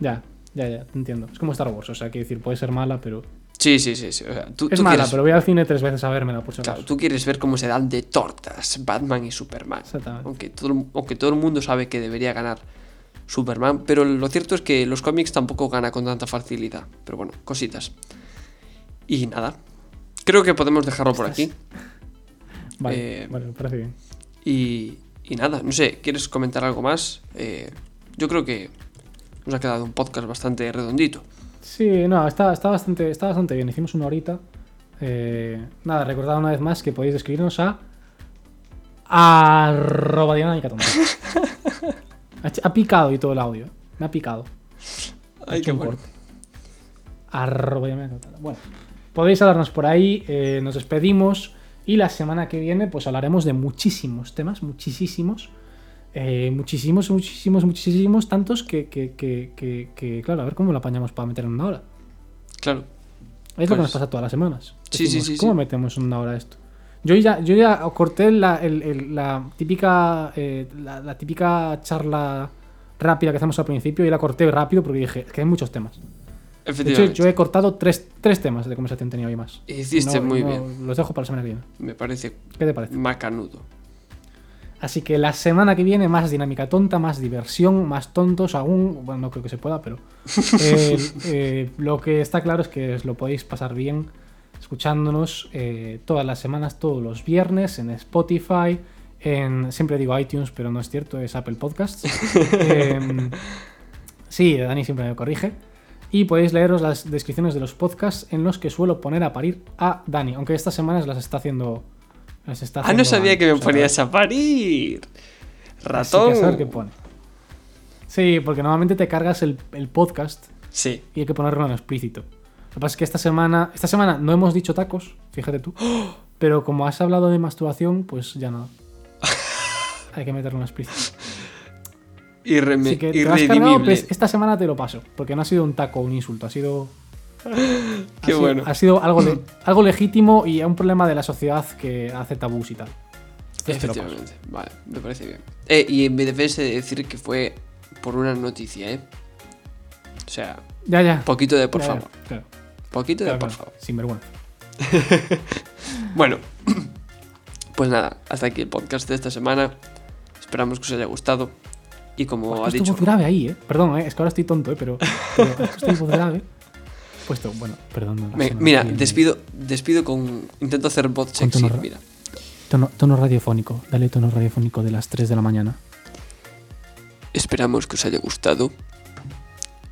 Ya, ya, ya, te entiendo. Es como Star Wars, o sea, quiero decir, puede ser mala, pero. Sí, sí, sí. sí, o sea, tú, Es tú mala, quieres, pero voy al cine tres veces a por si claro, tú quieres ver cómo se dan de tortas Batman y Superman. Exactamente. Aunque todo, el- aunque todo el mundo sabe que debería ganar Superman, pero lo cierto es que los cómics tampoco gana con tanta facilidad. Pero bueno, cositas. Y nada, creo que podemos dejarlo por aquí. <laughs> Vale, eh, vale, me parece bien. Y, y nada, no sé, ¿quieres comentar algo más? Eh, yo creo que nos ha quedado un podcast bastante redondito. Sí, no, está, está, bastante, está bastante bien. Hicimos una horita. Eh, nada, recordad una vez más que podéis escribirnos a. arroba Catonda. <laughs> ha, ha picado y todo el audio. Me ha picado. Ay, qué bueno. Arroba. Bueno, podéis hablarnos por ahí. eh, nos despedimos. Y la semana que viene, pues hablaremos de muchísimos temas, muchísimos. Eh, muchísimos, muchísimos, muchísimos, tantos que, que, que, claro, a ver cómo lo apañamos para meter en una hora. Claro. Es lo que Pues- nos pasa todas las semanas. Sí, sí, Decimos, sí, ¿Cómo sí. metemos en una hora esto? Yo ya, yo ya corté la, el- el- la típica eh, la, la típica charla rápida que hacemos al principio y la corté rápido porque dije que hay muchos temas. De hecho, yo he cortado tres, tres temas de conversación tenía hoy más. Hiciste No- muy no- bien. Los dejo para la semana que viene. Me parece ¿Qué te parece? macanudo. Así que la semana que viene más dinámica tonta, más diversión, más tontos aún. Bueno, no creo que se pueda, pero <laughs> eh, eh, lo que está claro es que os lo podéis pasar bien escuchándonos eh, todas las semanas, todos los viernes en Spotify, en siempre digo iTunes, pero no es cierto, es Apple Podcasts. <laughs> Em, sí, Dani siempre me corrige. Y podéis leeros las descripciones de los podcasts en los que suelo poner a parir a Dani, aunque estas semanas las está haciendo. Las está Ah, no sabía que me o sea, ponías a parir. Así que Ratón. a saber qué pone. Sí, porque normalmente te cargas el, el podcast Sí. y hay que ponerlo en explícito. Lo que pasa es que esta semana, esta semana no hemos dicho tacos, fíjate tú. Pero como has hablado de masturbación, pues ya no. <laughs> hay que meterlo en explícito. Irreme- Así que te lo has cargado, irredimible. pues esta semana te lo paso. Porque no ha sido un taco o un insulto, ha sido. <laughs> ha Qué sido- bueno. Ha sido algo, le- <laughs> algo legítimo y un problema de la sociedad que hace tabús y tal. Efectivamente. Vale, me parece bien. Eh, y en mi defensa de decir que fue por una noticia, ¿eh? O sea, Ya, ya. poquito de por Ya, ya, favor. claro, Poquito de por claro. favor. Sin vergüenza. <laughs> Bueno, <clears throat> pues nada, hasta aquí el podcast de esta semana. Esperamos que os haya gustado. Y como Has ha dicho. voz grave ahí, ¿eh? Perdón, ¿eh? Es que ahora estoy tonto, ¿eh? Pero, pero puesto voz grave. Puesto, bueno, perdón. Me- mira, despido, despido con. Intento hacer bot tono Mira. Tono, tono radiofónico. Dale tono radiofónico de las 3 de la mañana. Esperamos que os haya gustado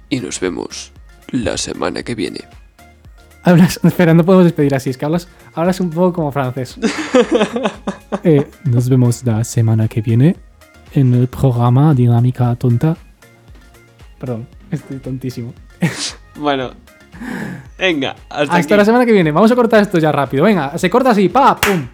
y nos vemos la semana que viene. Hablas, <laughs> espera, no podemos despedir así, es que hablas, hablas un poco como francés. <laughs> Eh, nos vemos la semana que viene en el programa Dinámica Tonta. Perdón, estoy tontísimo. Bueno, venga, hasta, Hasta aquí. la semana que viene. Vamos a cortar esto ya rápido. Venga, se corta así, pa, pum.